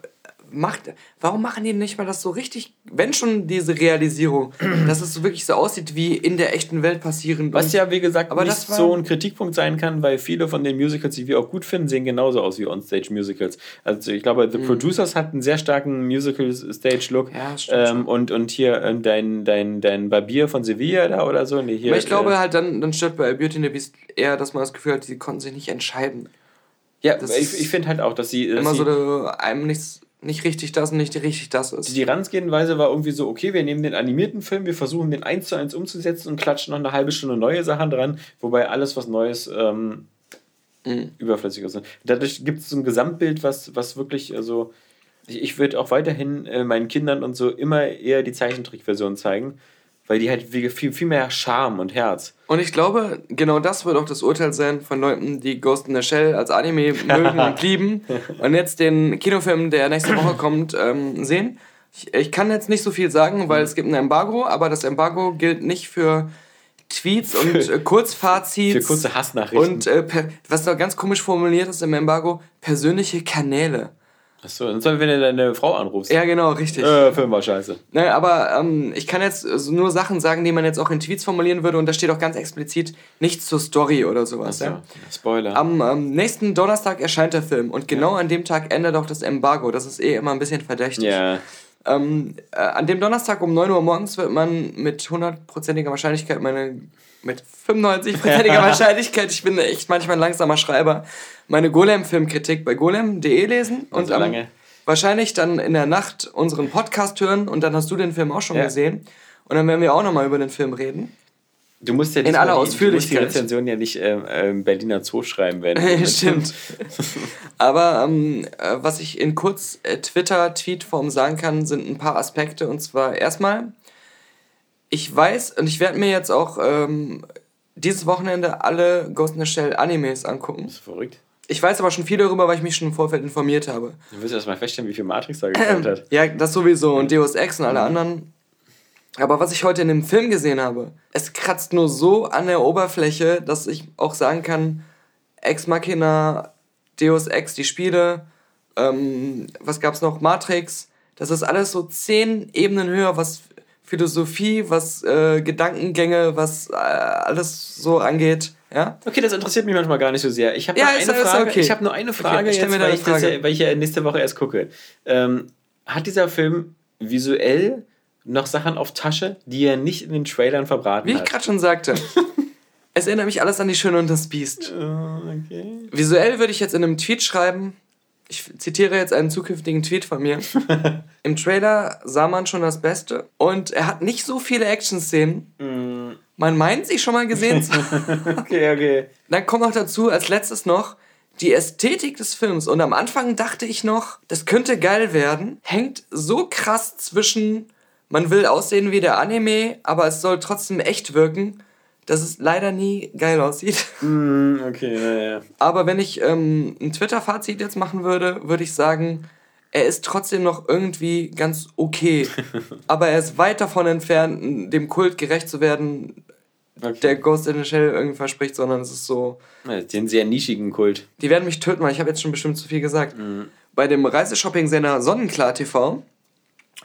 macht, warum machen die nicht mal das so richtig, wenn schon diese Realisierung, dass es so wirklich so aussieht wie in der echten Welt passieren. Was ja, wie gesagt, aber nicht so ein Kritikpunkt sein kann, weil viele von den Musicals, die wir auch gut finden, sehen genauso aus wie Onstage-Musicals. Also ich glaube, The mhm. Producers hat einen sehr starken Musical-Stage-Look. Ja, stimmt. Ähm, und, und hier äh, dein, dein, dein Barbier von Sevilla da oder so. Nee, hier, aber ich glaube äh, halt, dann, dann stört bei Beauty and the Beast eher, dass man das Gefühl hat, sie konnten sich nicht entscheiden. Ja, das ich, ich finde halt auch, dass sie. Immer dass so einem nichts nicht richtig das und nicht richtig das ist. Die Herangehensweise war irgendwie so, okay, wir nehmen den animierten Film, wir versuchen den eins zu eins umzusetzen und klatschen noch eine halbe Stunde neue Sachen dran, wobei alles was Neues ähm, mhm. überflüssig ist. Dadurch gibt es so ein Gesamtbild, was, was wirklich, also ich, ich würde auch weiterhin äh, meinen Kindern und so immer eher die Zeichentrickversion zeigen, weil die halt viel, viel mehr Charme und Herz. Und ich glaube, genau das wird auch das Urteil sein von Leuten, die Ghost in the Shell als Anime mögen und lieben und jetzt den Kinofilm, der nächste Woche kommt, ähm, sehen. Ich, ich, kann jetzt nicht so viel sagen, weil es gibt ein Embargo, aber das Embargo gilt nicht für Tweets und äh, Kurzfazits. Für kurze Hassnachrichten. Und äh, was da ganz komisch formuliert ist im Embargo, persönliche Kanäle. Achso, dann soll, wenn du deine Frau anrufst. Ja, genau, richtig. Äh, Film war scheiße. Ne, aber ähm, ich kann jetzt nur Sachen sagen, die man jetzt auch in Tweets formulieren würde und da steht auch ganz explizit nichts zur Story oder sowas. Achso, ja? Spoiler. Am ähm, nächsten Donnerstag erscheint der Film und genau ja. an dem Tag endet auch das Embargo. Das ist eh immer ein bisschen verdächtig. Ja. Ähm, äh, an dem Donnerstag um 9 Uhr morgens wird man mit hundertprozentiger Wahrscheinlichkeit meine mit 95%iger Wahrscheinlichkeit, ich bin echt manchmal ein langsamer Schreiber, meine Golem-Filmkritik bei golem.de lesen und so ähm, wahrscheinlich dann in der Nacht unseren Podcast hören und dann hast du den Film auch schon ja. gesehen und dann werden wir auch nochmal über den Film reden. Du musst ja in aller Ausführlichkeit. Die, Rezension ja nicht ähm, ähm, Berliner Zoo schreiben, wenn. Stimmt. Aber ähm, äh, was ich in kurz äh, Twitter-Tweetform sagen kann, sind ein paar Aspekte. Und zwar erstmal, ich weiß und ich werde mir jetzt auch ähm, dieses Wochenende alle Ghost in the Shell Animes angucken. Das ist verrückt. Ich weiß aber schon viel darüber, weil ich mich schon im Vorfeld informiert habe. Du wirst erst mal feststellen, wie viel Matrix da gekommen hat. Ja, das sowieso und Deus Ex und alle mhm. anderen. Aber was ich heute in dem Film gesehen habe, es kratzt nur so an der Oberfläche, dass ich auch sagen kann, Ex Machina, Deus Ex, die Spiele, ähm, was gab's noch, Matrix, das ist alles so zehn Ebenen höher, was Philosophie, was äh, Gedankengänge, was äh, alles so angeht. Ja? Okay, das interessiert mich manchmal gar nicht so sehr. Ich habe ja, eine Frage. Okay. Ich habe nur eine Frage, okay, jetzt, weil, ich Frage. Ja, weil ich ja nächste Woche erst gucke. Ähm, hat dieser Film visuell noch Sachen auf Tasche, die er nicht in den Trailern verbraten Wie hat? Wie ich gerade schon sagte. es erinnert mich alles an die Schöne und das Biest. Okay. Visuell würde ich jetzt in einem Tweet schreiben, ich zitiere jetzt einen zukünftigen Tweet von mir. Im Trailer sah man schon das Beste und er hat nicht so viele Action-Szenen. Mm. Man meint sich schon mal gesehen zu Okay, okay. Dann kommt noch dazu, als letztes noch, die Ästhetik des Films. Und am Anfang dachte ich noch, das könnte geil werden. Hängt so krass zwischen, man will aussehen wie der Anime, aber es soll trotzdem echt wirken dass es leider nie geil aussieht. Mm, okay, naja. Aber wenn ich ähm, ein Twitter-Fazit jetzt machen würde, würde ich sagen, er ist trotzdem noch irgendwie ganz okay. aber er ist weit davon entfernt, dem Kult gerecht zu werden, okay. der Ghost in the Shell irgendwie verspricht, sondern es ist so. Ja, den sehr nischigen Kult. Die werden mich töten, weil ich habe jetzt schon bestimmt zu viel gesagt. Mhm. Bei dem Reiseshopping-Sender Sonnenklar TV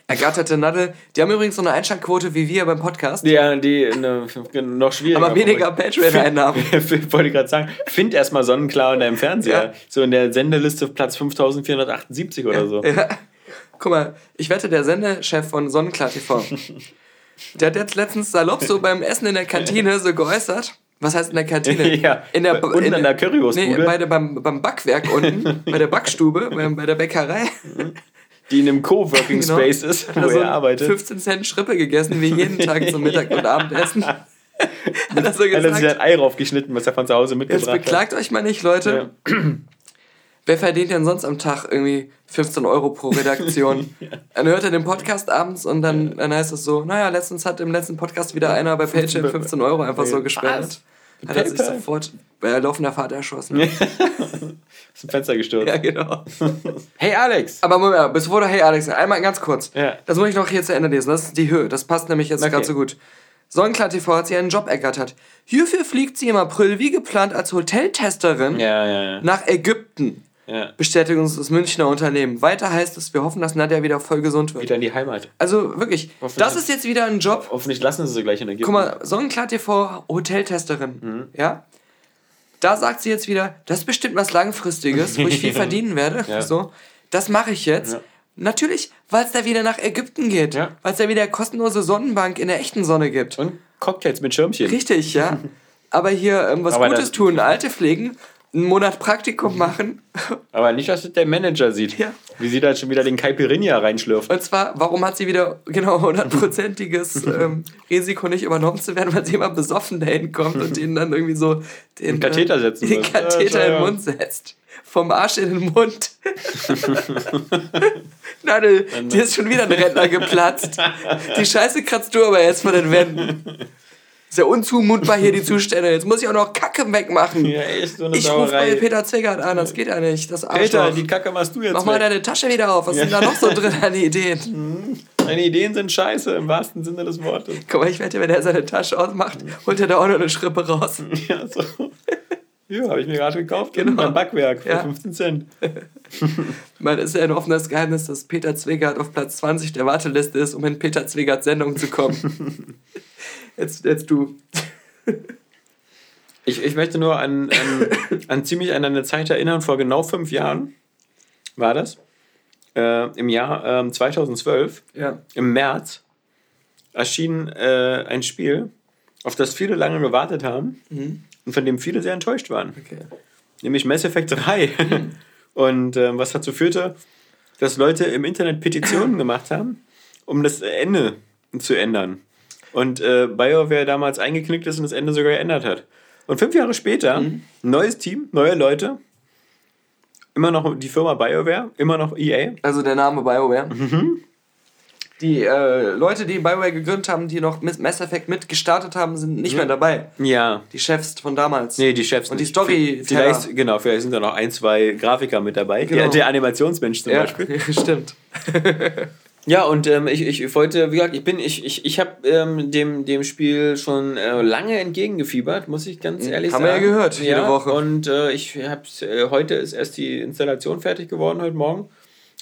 Ergatterte Nadel. Die haben übrigens so eine Einschaltquote wie wir beim Podcast. Ja, die ne, noch schwieriger. Aber weniger Patreon-Einnahmen. Wollte ich gerade sagen. Find erstmal Sonnenklar in deinem Fernseher. Ja. So in der Sendeliste Platz 5478 oder so. Ja. Guck mal, ich wette, der Sendechef von Sonnenklar TV, Der hat jetzt letztens salopp so beim Essen in der Kantine so geäußert. Was heißt in der Kantine? Ja, in der, unten in an der Currywurstbude. Nee, bei der, beim, beim Backwerk unten, bei der Backstube, bei, bei der Bäckerei. Die in einem Coworking Genau. Space ist, Hat wo er so er arbeitet. 15 Cent Schrippe gegessen, wie jeden Tag zum Mittag- und Abendessen. Hat er so Hat er sich gesagt. ein Ei raufgeschnitten, was er von zu Hause Jetzt mitgebracht hat. beklagt euch mal nicht, Leute. Wer verdient denn sonst am Tag irgendwie 15 Euro pro Redaktion? Dann hört er den Podcast abends und dann, dann heißt es so, naja, letztens hat im letzten Podcast wieder einer bei Patreon 15 Euro einfach so gespendet. Hat er sich sofort bei laufender Fahrt erschossen. Aus dem Fenster gestürzt. Ja, genau. Hey Alex! Aber Moment, bevor du Hey Alex, einmal ganz kurz. Ja. Das muss ich noch hier zu Ende lesen. Das ist die Höhe. Das passt nämlich jetzt Okay. gerade so gut. Sonnenklar TV hat sie einen Job ergattert. Hierfür fliegt sie im April wie geplant als Hoteltesterin ja, ja. nach Ägypten. Ja. Bestätigt uns das Münchner Unternehmen. Weiter heißt es, wir hoffen, dass Nadja wieder voll gesund wird. Wieder in die Heimat. Also wirklich, das ist jetzt wieder ein Job. Hoffentlich lassen sie sie gleich in Ägypten. Guck mal, Sonnenklar TV Hoteltesterin. Mhm. Ja? Da sagt sie jetzt wieder, das ist bestimmt was Langfristiges, wo ich viel verdienen werde. Ja. So, das mache ich jetzt. Ja. Natürlich, weil es da wieder nach Ägypten geht. Ja. Weil es da wieder kostenlose Sonnenbank in der echten Sonne gibt. Und Cocktails mit Schirmchen. Richtig, ja. Aber hier ähm, was Aber Gutes tun, Alte pflegen, einen Monat Praktikum machen. Aber nicht, dass das der Manager sieht. Ja. Wie sie da schon wieder den Caipirinha reinschlürft. Und zwar, warum hat sie wieder genau hundertprozentiges ähm, Risiko nicht übernommen zu werden, weil sie immer besoffen dahin kommt und ihnen dann irgendwie so den Den Katheter setzen den. Katheter Ja, in den Mund setzt. Vom Arsch in den Mund. Nadel, dir ist schon wieder ein Rentner geplatzt. Die Scheiße kratzt du aber jetzt von den Wänden. Ist ja unzumutbar hier die Zustände. Jetzt muss ich auch noch Kacke wegmachen. Ja, echt so eine ich rufe bei Peter Zwegert an, das geht ja nicht. Das Peter, Arschloch. die Kacke machst du jetzt Mach mal weg. deine Tasche wieder auf. Was sind da noch so drin an Ideen? Deine Ideen sind scheiße, im wahrsten Sinne des Wortes. Guck mal, ich wette, wenn er seine Tasche ausmacht, holt er da auch noch eine Schrippe raus. Ja, so. Ja, habe ich mir gerade gekauft. Genau. Beim Backwerk für Ja. 15 Cent. Man ist ja ein offenes Geheimnis, dass Peter Zwegert auf Platz 20 der Warteliste ist, um in Peter Zwegerts Sendung zu kommen. Jetzt, jetzt du. Ich, ich möchte nur an, an, an ziemlich an eine Zeit erinnern, vor genau fünf Jahren war das. Äh, Im Jahr ähm, 2012, Ja. im März, erschien äh, ein Spiel, auf das viele lange gewartet haben und von dem viele sehr enttäuscht waren. Okay. Nämlich Mass Effect 3. und ähm, was dazu führte, dass Leute im Internet Petitionen gemacht haben, um das Ende zu ändern. Und äh, BioWare damals eingeknickt ist und das Ende sogar geändert hat. Und fünf Jahre später, neues Team, neue Leute, immer noch die Firma BioWare, immer noch EA. Also der Name BioWare. Die äh, Leute, die BioWare gegründet haben, die noch Mass Effect mitgestartet haben, sind nicht mehr dabei. Ja. Die Chefs von damals. Nee, die Chefs. Und die. Story- Vielleicht, genau, vielleicht sind da noch ein, zwei Grafiker mit dabei. Genau. Der, der Animationsmensch zum ja, Beispiel. stimmt. Ja, und ähm, ich, ich wollte, wie gesagt, ich bin, ich, ich, ich habe ähm, dem, dem Spiel schon äh, lange entgegengefiebert, muss ich ganz ehrlich Mhm. Haben wir sagen. ja gehört, jede Woche. Und äh, ich hab's, äh, heute ist erst die Installation fertig geworden, heute Morgen.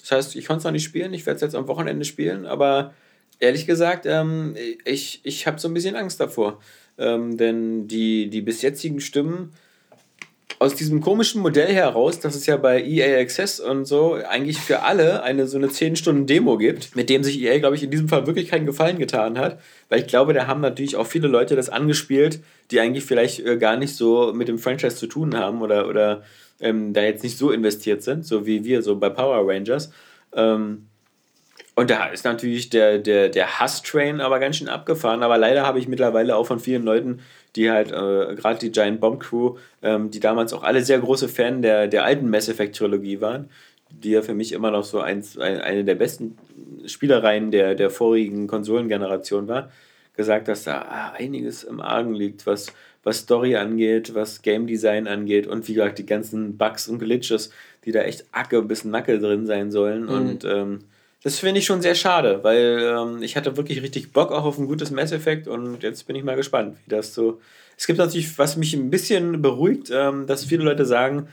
Das heißt, ich konnte es noch nicht spielen, ich werde es jetzt am Wochenende spielen, aber ehrlich gesagt, ähm, ich, ich habe so ein bisschen Angst davor. Ähm, denn die, die bis jetzigen Stimmen aus diesem komischen Modell heraus, dass es ja bei EA Access und so eigentlich für alle eine so eine 10-Stunden-Demo gibt, mit dem sich EA, glaube ich, in diesem Fall wirklich keinen Gefallen getan hat. Weil ich glaube, da haben natürlich auch viele Leute das angespielt, die eigentlich vielleicht äh, gar nicht so mit dem Franchise zu tun haben oder, oder ähm, da jetzt nicht so investiert sind, so wie wir, so bei Power Rangers. Ähm, und da ist natürlich der, der, der Hass-Train aber ganz schön abgefahren. Aber leider habe ich mittlerweile auch von vielen Leuten, die halt, äh, gerade die Giant Bomb Crew, ähm, die damals auch alle sehr große Fan der, der alten Mass Effect-Trilogie waren, die ja für mich immer noch so eins, ein, eine der besten Spielereien der, der vorigen Konsolengeneration war, gesagt, dass da ah, einiges im Argen liegt, was, was Story angeht, was Game Design angeht und wie gesagt, die ganzen Bugs und Glitches, die da echt Acke bis Nacke drin sein sollen. Und ähm, das finde ich schon sehr schade, weil ähm, ich hatte wirklich richtig Bock auch auf ein gutes Mass Effect und jetzt bin ich mal gespannt, wie das so. Es gibt natürlich, was mich ein bisschen beruhigt, ähm, dass viele Leute sagen,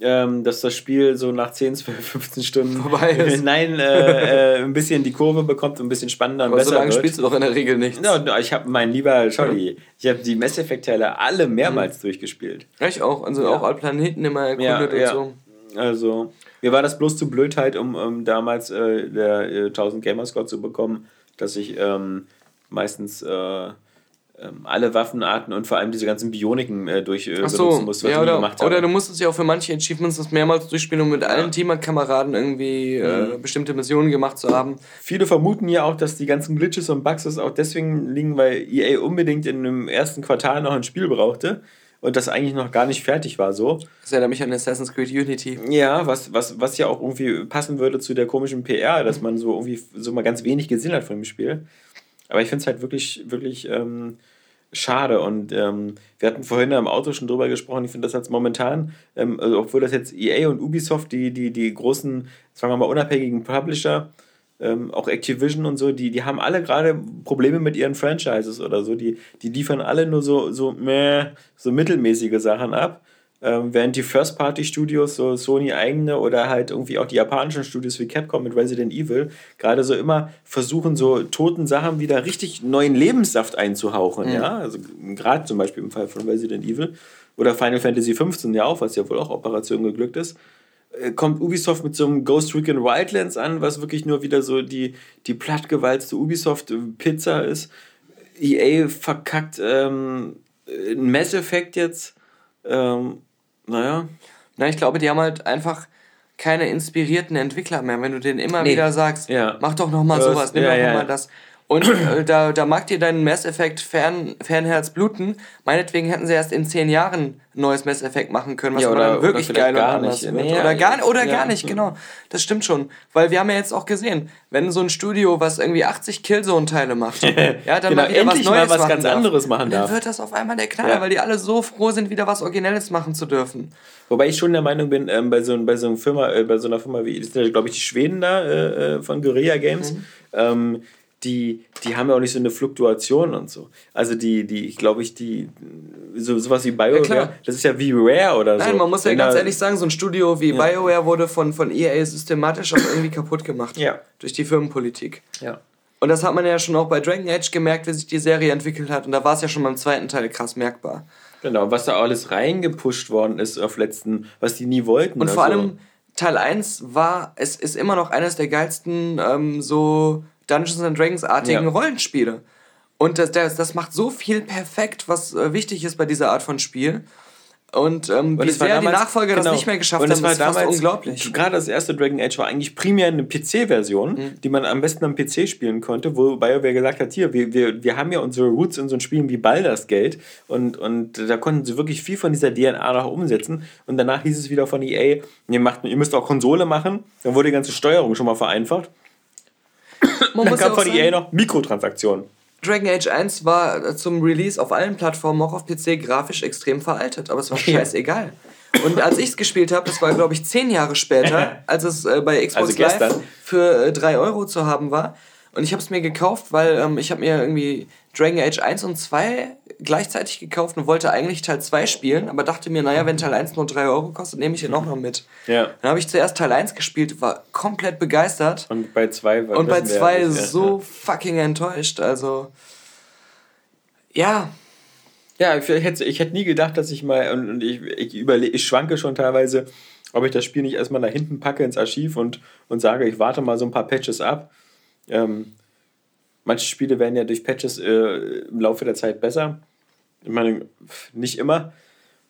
ähm, dass das Spiel so nach 10, 12, 15 Stunden Vorbei ist. nein, äh, äh, ein bisschen die Kurve bekommt und ein bisschen spannender und Aber so besser lange wird. spielst du doch in der Regel nichts. Ja, und ich habe mein lieber Scholli, ich habe die Mass Effect Teile alle mehrmals durchgespielt. Ich auch. Also Ja. auch alle Planeten immer erkundet Ja, ja. und so. Also, mir war das bloß zu Blödheit, um, um damals äh, der äh, 1000 Gamerscore zu bekommen, dass ich ähm, meistens äh, ähm, alle Waffenarten und vor allem diese ganzen Bioniken äh, durch äh, Ach so, benutzen musst, was ja, oder, gemacht haben. oder du musstest ja auch für manche Achievements das mehrmals durchspielen, um mit allen Teamkameraden irgendwie Mhm. äh, bestimmte Missionen gemacht zu haben. Viele vermuten ja auch, dass die ganzen Glitches und Bugs auch deswegen liegen, weil EA unbedingt in dem ersten Quartal noch ein Spiel brauchte und das eigentlich noch gar nicht fertig war so. Das erinnert mich an Assassin's Creed Unity. Ja, was, was, was ja auch irgendwie passen würde zu der komischen PR, dass man so irgendwie so mal ganz wenig gesehen hat von dem Spiel. Aber ich finde es halt wirklich, wirklich ähm, schade. Und ähm, wir hatten vorhin im Auto schon drüber gesprochen. Ich finde das jetzt momentan, ähm, also obwohl das jetzt EA und Ubisoft, die, die, die großen, sagen wir mal, unabhängigen Publisher, ähm, auch Activision und so, die, die haben alle gerade Probleme mit ihren Franchises oder so. Die, die liefern alle nur so, so, meh, so mittelmäßige Sachen ab. Ähm, während die First-Party-Studios, so Sony eigene oder halt irgendwie auch die japanischen Studios wie Capcom mit Resident Evil, gerade so immer versuchen, so toten Sachen wieder richtig neuen Lebenssaft einzuhauchen. Mhm. Ja, also gerade zum Beispiel im Fall von Resident Evil oder Final Fantasy XV ja auch, was ja wohl auch Operation geglückt ist kommt Ubisoft mit so einem Ghost Recon Wildlands an, was wirklich nur wieder so die, die plattgewalzte Ubisoft-Pizza ist. EA verkackt ähm, ein Mass Effect jetzt. Ähm, naja. Na, ich glaube, die haben halt einfach keine inspirierten Entwickler mehr. Wenn du denen immer Nee. wieder sagst, Ja. mach doch noch mal Das- sowas, nimm ja, doch ja. noch mal das. Und äh, da, da mag dir dein Mass Effect Fern, Fernherz bluten. Meinetwegen hätten sie erst in zehn Jahren ein neues Mass Effect machen können, was Ja, oder- dann wirklich geil und gar anders nicht. Nee, oder ja, gar, oder ja. gar nicht, genau. Das stimmt schon. Weil wir haben ja jetzt auch gesehen, wenn so ein Studio, was irgendwie 80 Killzone-Teile macht, ja, dann Genau, mal wieder was endlich mal Neues was ganz darf. anderes machen Und dann darf. wird das auf einmal der Knaller, Ja. weil die alle so froh sind, wieder was Originelles machen zu dürfen. Wobei ich schon der Meinung bin, ähm, bei, so, bei, so einer Firma, äh, bei so einer Firma wie, das sind ja, glaube ich, die Schweden da äh, äh, von Guerilla Games, Mhm. ähm, die, die haben ja auch nicht so eine Fluktuation und so. Also die, die, ich glaube ich, die, so, sowas wie BioWare, klar. das ist ja wie Rare oder so. Nein, man muss ja Wenn ganz ehrlich sagen, so ein Studio wie BioWare wurde von, von EA systematisch auch irgendwie kaputt gemacht. Ja. Durch die Firmenpolitik. Ja. Und das hat man ja schon auch bei Dragon Age gemerkt, wie sich die Serie entwickelt hat. Und da war es ja schon beim zweiten Teil krass merkbar. Genau, was da alles reingepusht worden ist auf letzten, was die nie wollten. Und vor also- allem Teil 1 war, es ist immer noch eines der geilsten ähm, so Dungeons and Dragons-artigen Ja. Rollenspiele. Und das, das, das macht so viel perfekt, was äh, wichtig ist bei dieser Art von Spiel. Und ähm, wie sehr die Nachfolger das genau. nicht mehr geschafft und es haben, war fast damals, unglaublich. Gerade das erste Dragon Age war eigentlich primär eine PC-Version, Mhm. die man am besten am PC spielen konnte, wo BioWare gesagt hat, hier, wir, wir, wir haben ja unsere Roots in so Spielen wie Baldur's Gate und, und da konnten sie wirklich viel von dieser DNA noch umsetzen und danach hieß es wieder von EA, ihr, macht, ihr müsst auch Konsole machen, dann wurde die ganze Steuerung schon mal vereinfacht. Man dann kam ja von EA noch Mikrotransaktionen. Dragon Age 1 war äh, zum Release auf allen Plattformen, auch auf PC, grafisch extrem veraltet, aber es war scheißegal. Und als ich es gespielt habe, das war glaube ich zehn Jahre später, als es äh, bei Xbox Also. Live für äh, 3 Euro zu haben war. Und ich habe es mir gekauft, weil ähm, ich habe mir irgendwie Dragon Age 1 und 2 gleichzeitig gekauft und wollte eigentlich Teil 2 spielen, aber dachte mir, naja, wenn Teil 1 nur 3 Euro kostet, nehme ich den auch noch mit. Ja. Dann habe ich zuerst Teil 1 gespielt, war komplett begeistert. Und bei zwei war Und bei wissen wir zwei ja nicht, ja. so fucking enttäuscht. Also, ja, Ja, ich hätte, ich hätte nie gedacht, dass ich mal, und, und ich, ich, überle ich schwanke schon teilweise, ob ich das Spiel nicht erstmal nach hinten packe ins Archiv und, und sage, ich warte mal so ein paar Patches ab. Ähm, manche Spiele werden ja durch Patches äh, im Laufe der Zeit besser. Ich meine, nicht immer.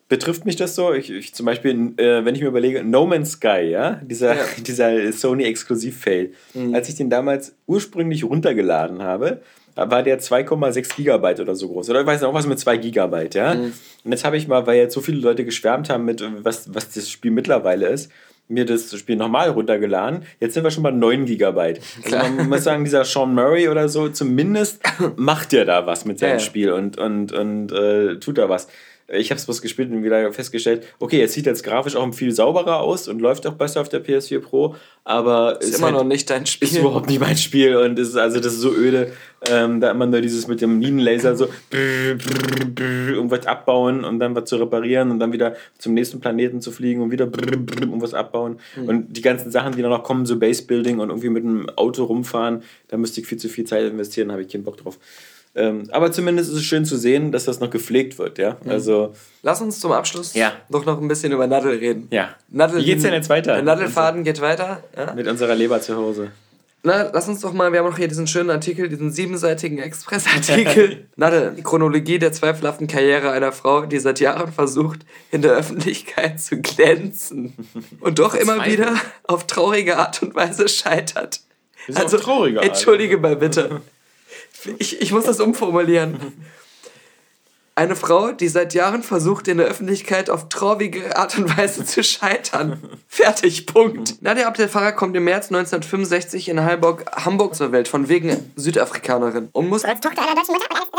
Betrifft mich das so? Ich, ich zum Beispiel, äh, wenn ich mir überlege, No Man's Sky, ja, dieser, Ja. dieser Sony-Exklusiv-Fail, als ich den damals ursprünglich runtergeladen habe, war der 2,6 Gigabyte oder so groß. Oder ich weiß noch was mit 2 Gigabyte, ja. Und jetzt habe ich mal, weil jetzt so viele Leute geschwärmt haben mit, was, was das Spiel mittlerweile ist, mir das Spiel nochmal runtergeladen. Jetzt sind wir schon bei 9 Gigabyte. Also man muss sagen, dieser Sean Murray oder so, zumindest macht der da was mit seinem Ja, ja. Spiel und, und, und äh, tut da was. Ich habe es bloß gespielt und wieder festgestellt, okay, es sieht jetzt grafisch auch viel sauberer aus und läuft auch besser auf der PS4 Pro, aber ist, immer halt, noch nicht dein Spiel. ist überhaupt nicht mein Spiel und ist, also das ist so öde, ähm, da immer nur dieses mit dem Minenlaser so irgendwas abbauen und dann was zu reparieren und dann wieder zum nächsten Planeten zu fliegen und wieder irgendwas abbauen und die ganzen Sachen, die dann noch kommen, so Basebuilding und irgendwie mit einem Auto rumfahren, da müsste ich viel zu viel Zeit investieren, da habe ich keinen Bock drauf. Ähm, aber zumindest ist es schön zu sehen, dass das noch gepflegt wird, ja. Also, Lass uns zum Abschluss Ja. doch noch ein bisschen über Nadel reden. ja. Nadel, Wie geht's denn jetzt weiter? Der Nadelfaden geht weiter. Ja? Mit unserer Leberzirrhose. Na, lass uns doch mal, wir haben noch hier diesen schönen Artikel, diesen siebenseitigen Express-Artikel. Nadel, die Chronologie der zweifelhaften Karriere einer Frau, die seit Jahren versucht, in der Öffentlichkeit zu glänzen. Und doch immer wieder auf traurige Art und Weise scheitert. Wieso auf traurige Art? Entschuldige mal bitte. Ich, ich muss das umformulieren. Eine Frau, die seit Jahren versucht, in der Öffentlichkeit auf traurige Art und Weise zu scheitern. Fertig, Punkt. Nadia Abdel Farah kommt im März 1965 in Hamburg, Hamburg zur Welt, von wegen Südafrikanerin. Und muss Als Tochter einer deutschen Mutter auch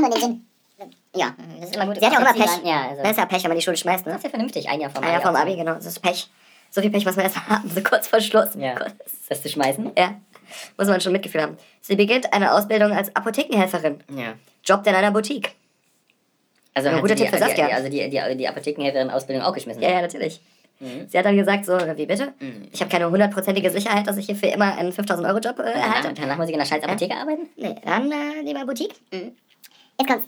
nur den Sinn. Ja, das ist immer gut. Sie hat ja auch immer Pech. Ja, also. Das ist ja Pech, wenn man die Schule schmeißt, ne? Das ist ja vernünftig, ein Jahr vom Ein Jahr vom Abi, genau. Das ist Pech. So viel Pech muss man erst haben, so kurz vor Schluss. Ja, das zu schmeißen. Ja. Muss man schon Mitgefühl haben. Sie beginnt eine Ausbildung als Apothekenhelferin. Ja. Jobbt in einer Boutique. Also Ja, hat guter sie Tipp für die, Saskia. die, also die, die, die Apothekenhelferin-Ausbildung auch geschmissen. Ja, ja, natürlich. Sie hat dann gesagt, so, wie bitte? Ich habe keine hundertprozentige Sicherheit, dass ich hier für immer einen 5000-Euro-Job äh, Ja, erhalte. und danach muss ich in der scheiß Apotheke arbeiten? Nee, dann äh, lieber Boutique. Jetzt kommt's.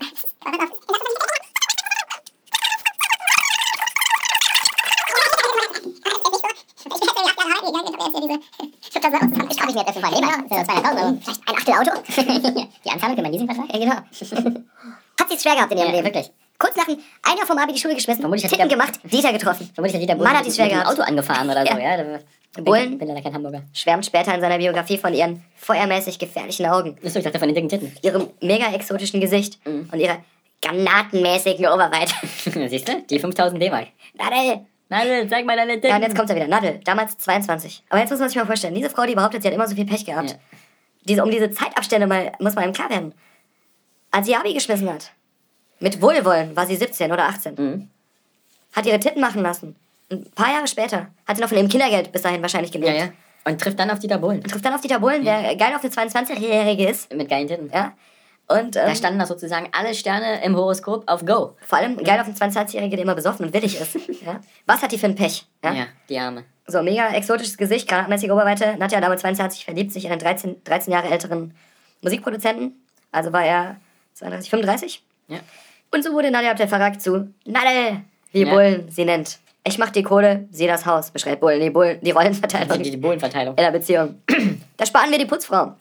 Ich habe mir jetzt mal Leber. Das sind 200.000 Euro. Vielleicht ein Achtel Auto. Die Anzahlung für meinen Leasingvertrag? Ja, genau. Hat sie es schwer gehabt in ihrem Leben. wirklich. Kurz nach dem ein Jahr vom Abi die Schule geschmissen, Vermutlich hat Titten da- gemacht, Dieter getroffen. Vermutlich hat jeder Mann hat die schwer mit dem gehabt. Auto angefahren oder so, Ja. ja. Da, Bullen? bin, bin leider kein Hamburger. Schwärmt später in seiner Biografie von ihren feuermäßig gefährlichen Augen, Achso, ich dachte von den dicken Titten. ihrem mega exotischen Gesicht Mhm. und ihrer granatenmäßigen Oberweite. Siehst du? Die 5000 D-Mark. Nadel! Nadel, zeig mal deine Titten. Ja, und jetzt kommt er wieder. Nadel, damals 22. Aber jetzt muss man sich mal vorstellen, diese Frau, die behauptet, sie hat immer so viel Pech gehabt. Ja. Diese, um diese Zeitabstände mal, muss man ihm klar werden. Als sie Abi geschmissen hat, mit Wohlwollen war sie 17 oder 18. Mhm. Hat ihre Titten machen lassen. Ein paar Jahre später hat sie noch von ihrem Kindergeld bis dahin wahrscheinlich Ja, gelebt. ja. Und trifft dann auf Dieter Bohlen. Und trifft dann auf Dieter Bohlen, der geil auf eine 22-Jährige ist. Mit geilen Titten. Ja. Und ähm, Da standen da sozusagen alle Sterne im Horoskop auf Go. vor allem geil auf eine 22-Jährige, der immer besoffen und willig ist. ja. Was hat die für ein Pech? Ja? Ja, die Arme. So, mega exotisches Gesicht, granatmäßige Oberweite. Nadja, damals 22, verliebt sich in einen 13, 13 Jahre älteren Musikproduzenten. Also war er 32, 35. Ja. Und so wurde Nadja Abdel Farag zu Nadel, wie Ja. Bullen sie nennt. Ich mach die Kohle, sie das Haus, beschreibt Bullen die, Bullen, die Rollenverteilung Die, die Bohlenverteilung. in der Beziehung. da sparen wir die Putzfrau.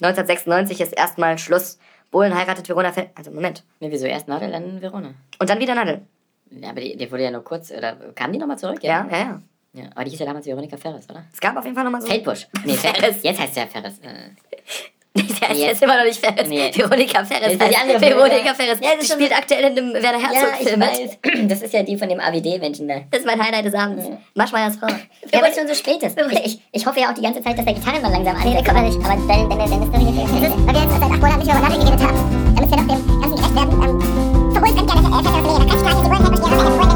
1996 ist erstmal Schluss. Bullen heiratet Verona Fel Also, Moment. Nee, wieso erst Nadel, dann Verona? Und dann wieder Nadel. Ja, aber die, die wurde ja nur kurz, oder kam die nochmal zurück? Ja, ja, ja. ja. Aber die hieß ja damals Veronika Ferris, oder? Es gab auf jeden Fall nochmal so. Feldbusch. Nee, Ferris. Jetzt heißt sie ja Ferris. Äh, Der ist jetzt immer noch nicht Ferris. Nee. Veronika Ferris. Das ist die heißt andere Veronika. Ferris. Ja, das ist schon spielt aktuell in dem Werner ja, Herzog-Film ich mit. weiß. Das ist ja die von dem AWD-Menschen da. Das ist mein Highlight des Abends. Maschmeyers Frau. Ja, weil es schon so spät ist. Ich, ich, ich hoffe ja auch die ganze Zeit, dass der Gitarrenmann langsam Nee, anfängt. kommt er nicht. Aber deine, deine Story gefällt mir. Das ist, weil wir jetzt seit acht Monaten nicht mehr über Nadel geredet haben. Damit wir doch dem Ganzen gerecht werden. Ähm, verholen könnt ihr, äh, aus der Kreisstraße, die Bullen helfen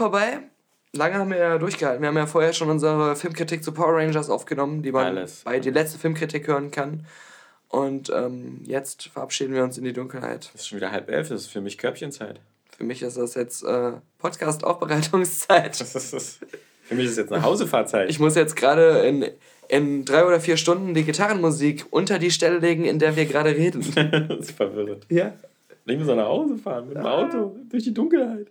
vorbei. Lange haben wir ja durchgehalten. Wir haben ja vorher schon unsere Filmkritik zu Power Rangers aufgenommen, die man Alles. bei die letzte Filmkritik hören kann. Und ähm, jetzt verabschieden wir uns in die Dunkelheit. Das ist schon wieder halb elf, das ist für mich Körbchenzeit. Für mich ist das jetzt äh, Podcast-Aufbereitungszeit. Für mich ist jetzt eine Hausefahrzeit. Ich muss jetzt gerade in in drei oder vier Stunden die Gitarrenmusik unter die Stelle legen, in der wir gerade reden. das ist verwirrend. Ja. Ich muss auch nach Hause fahren mit dem Auto durch die Dunkelheit.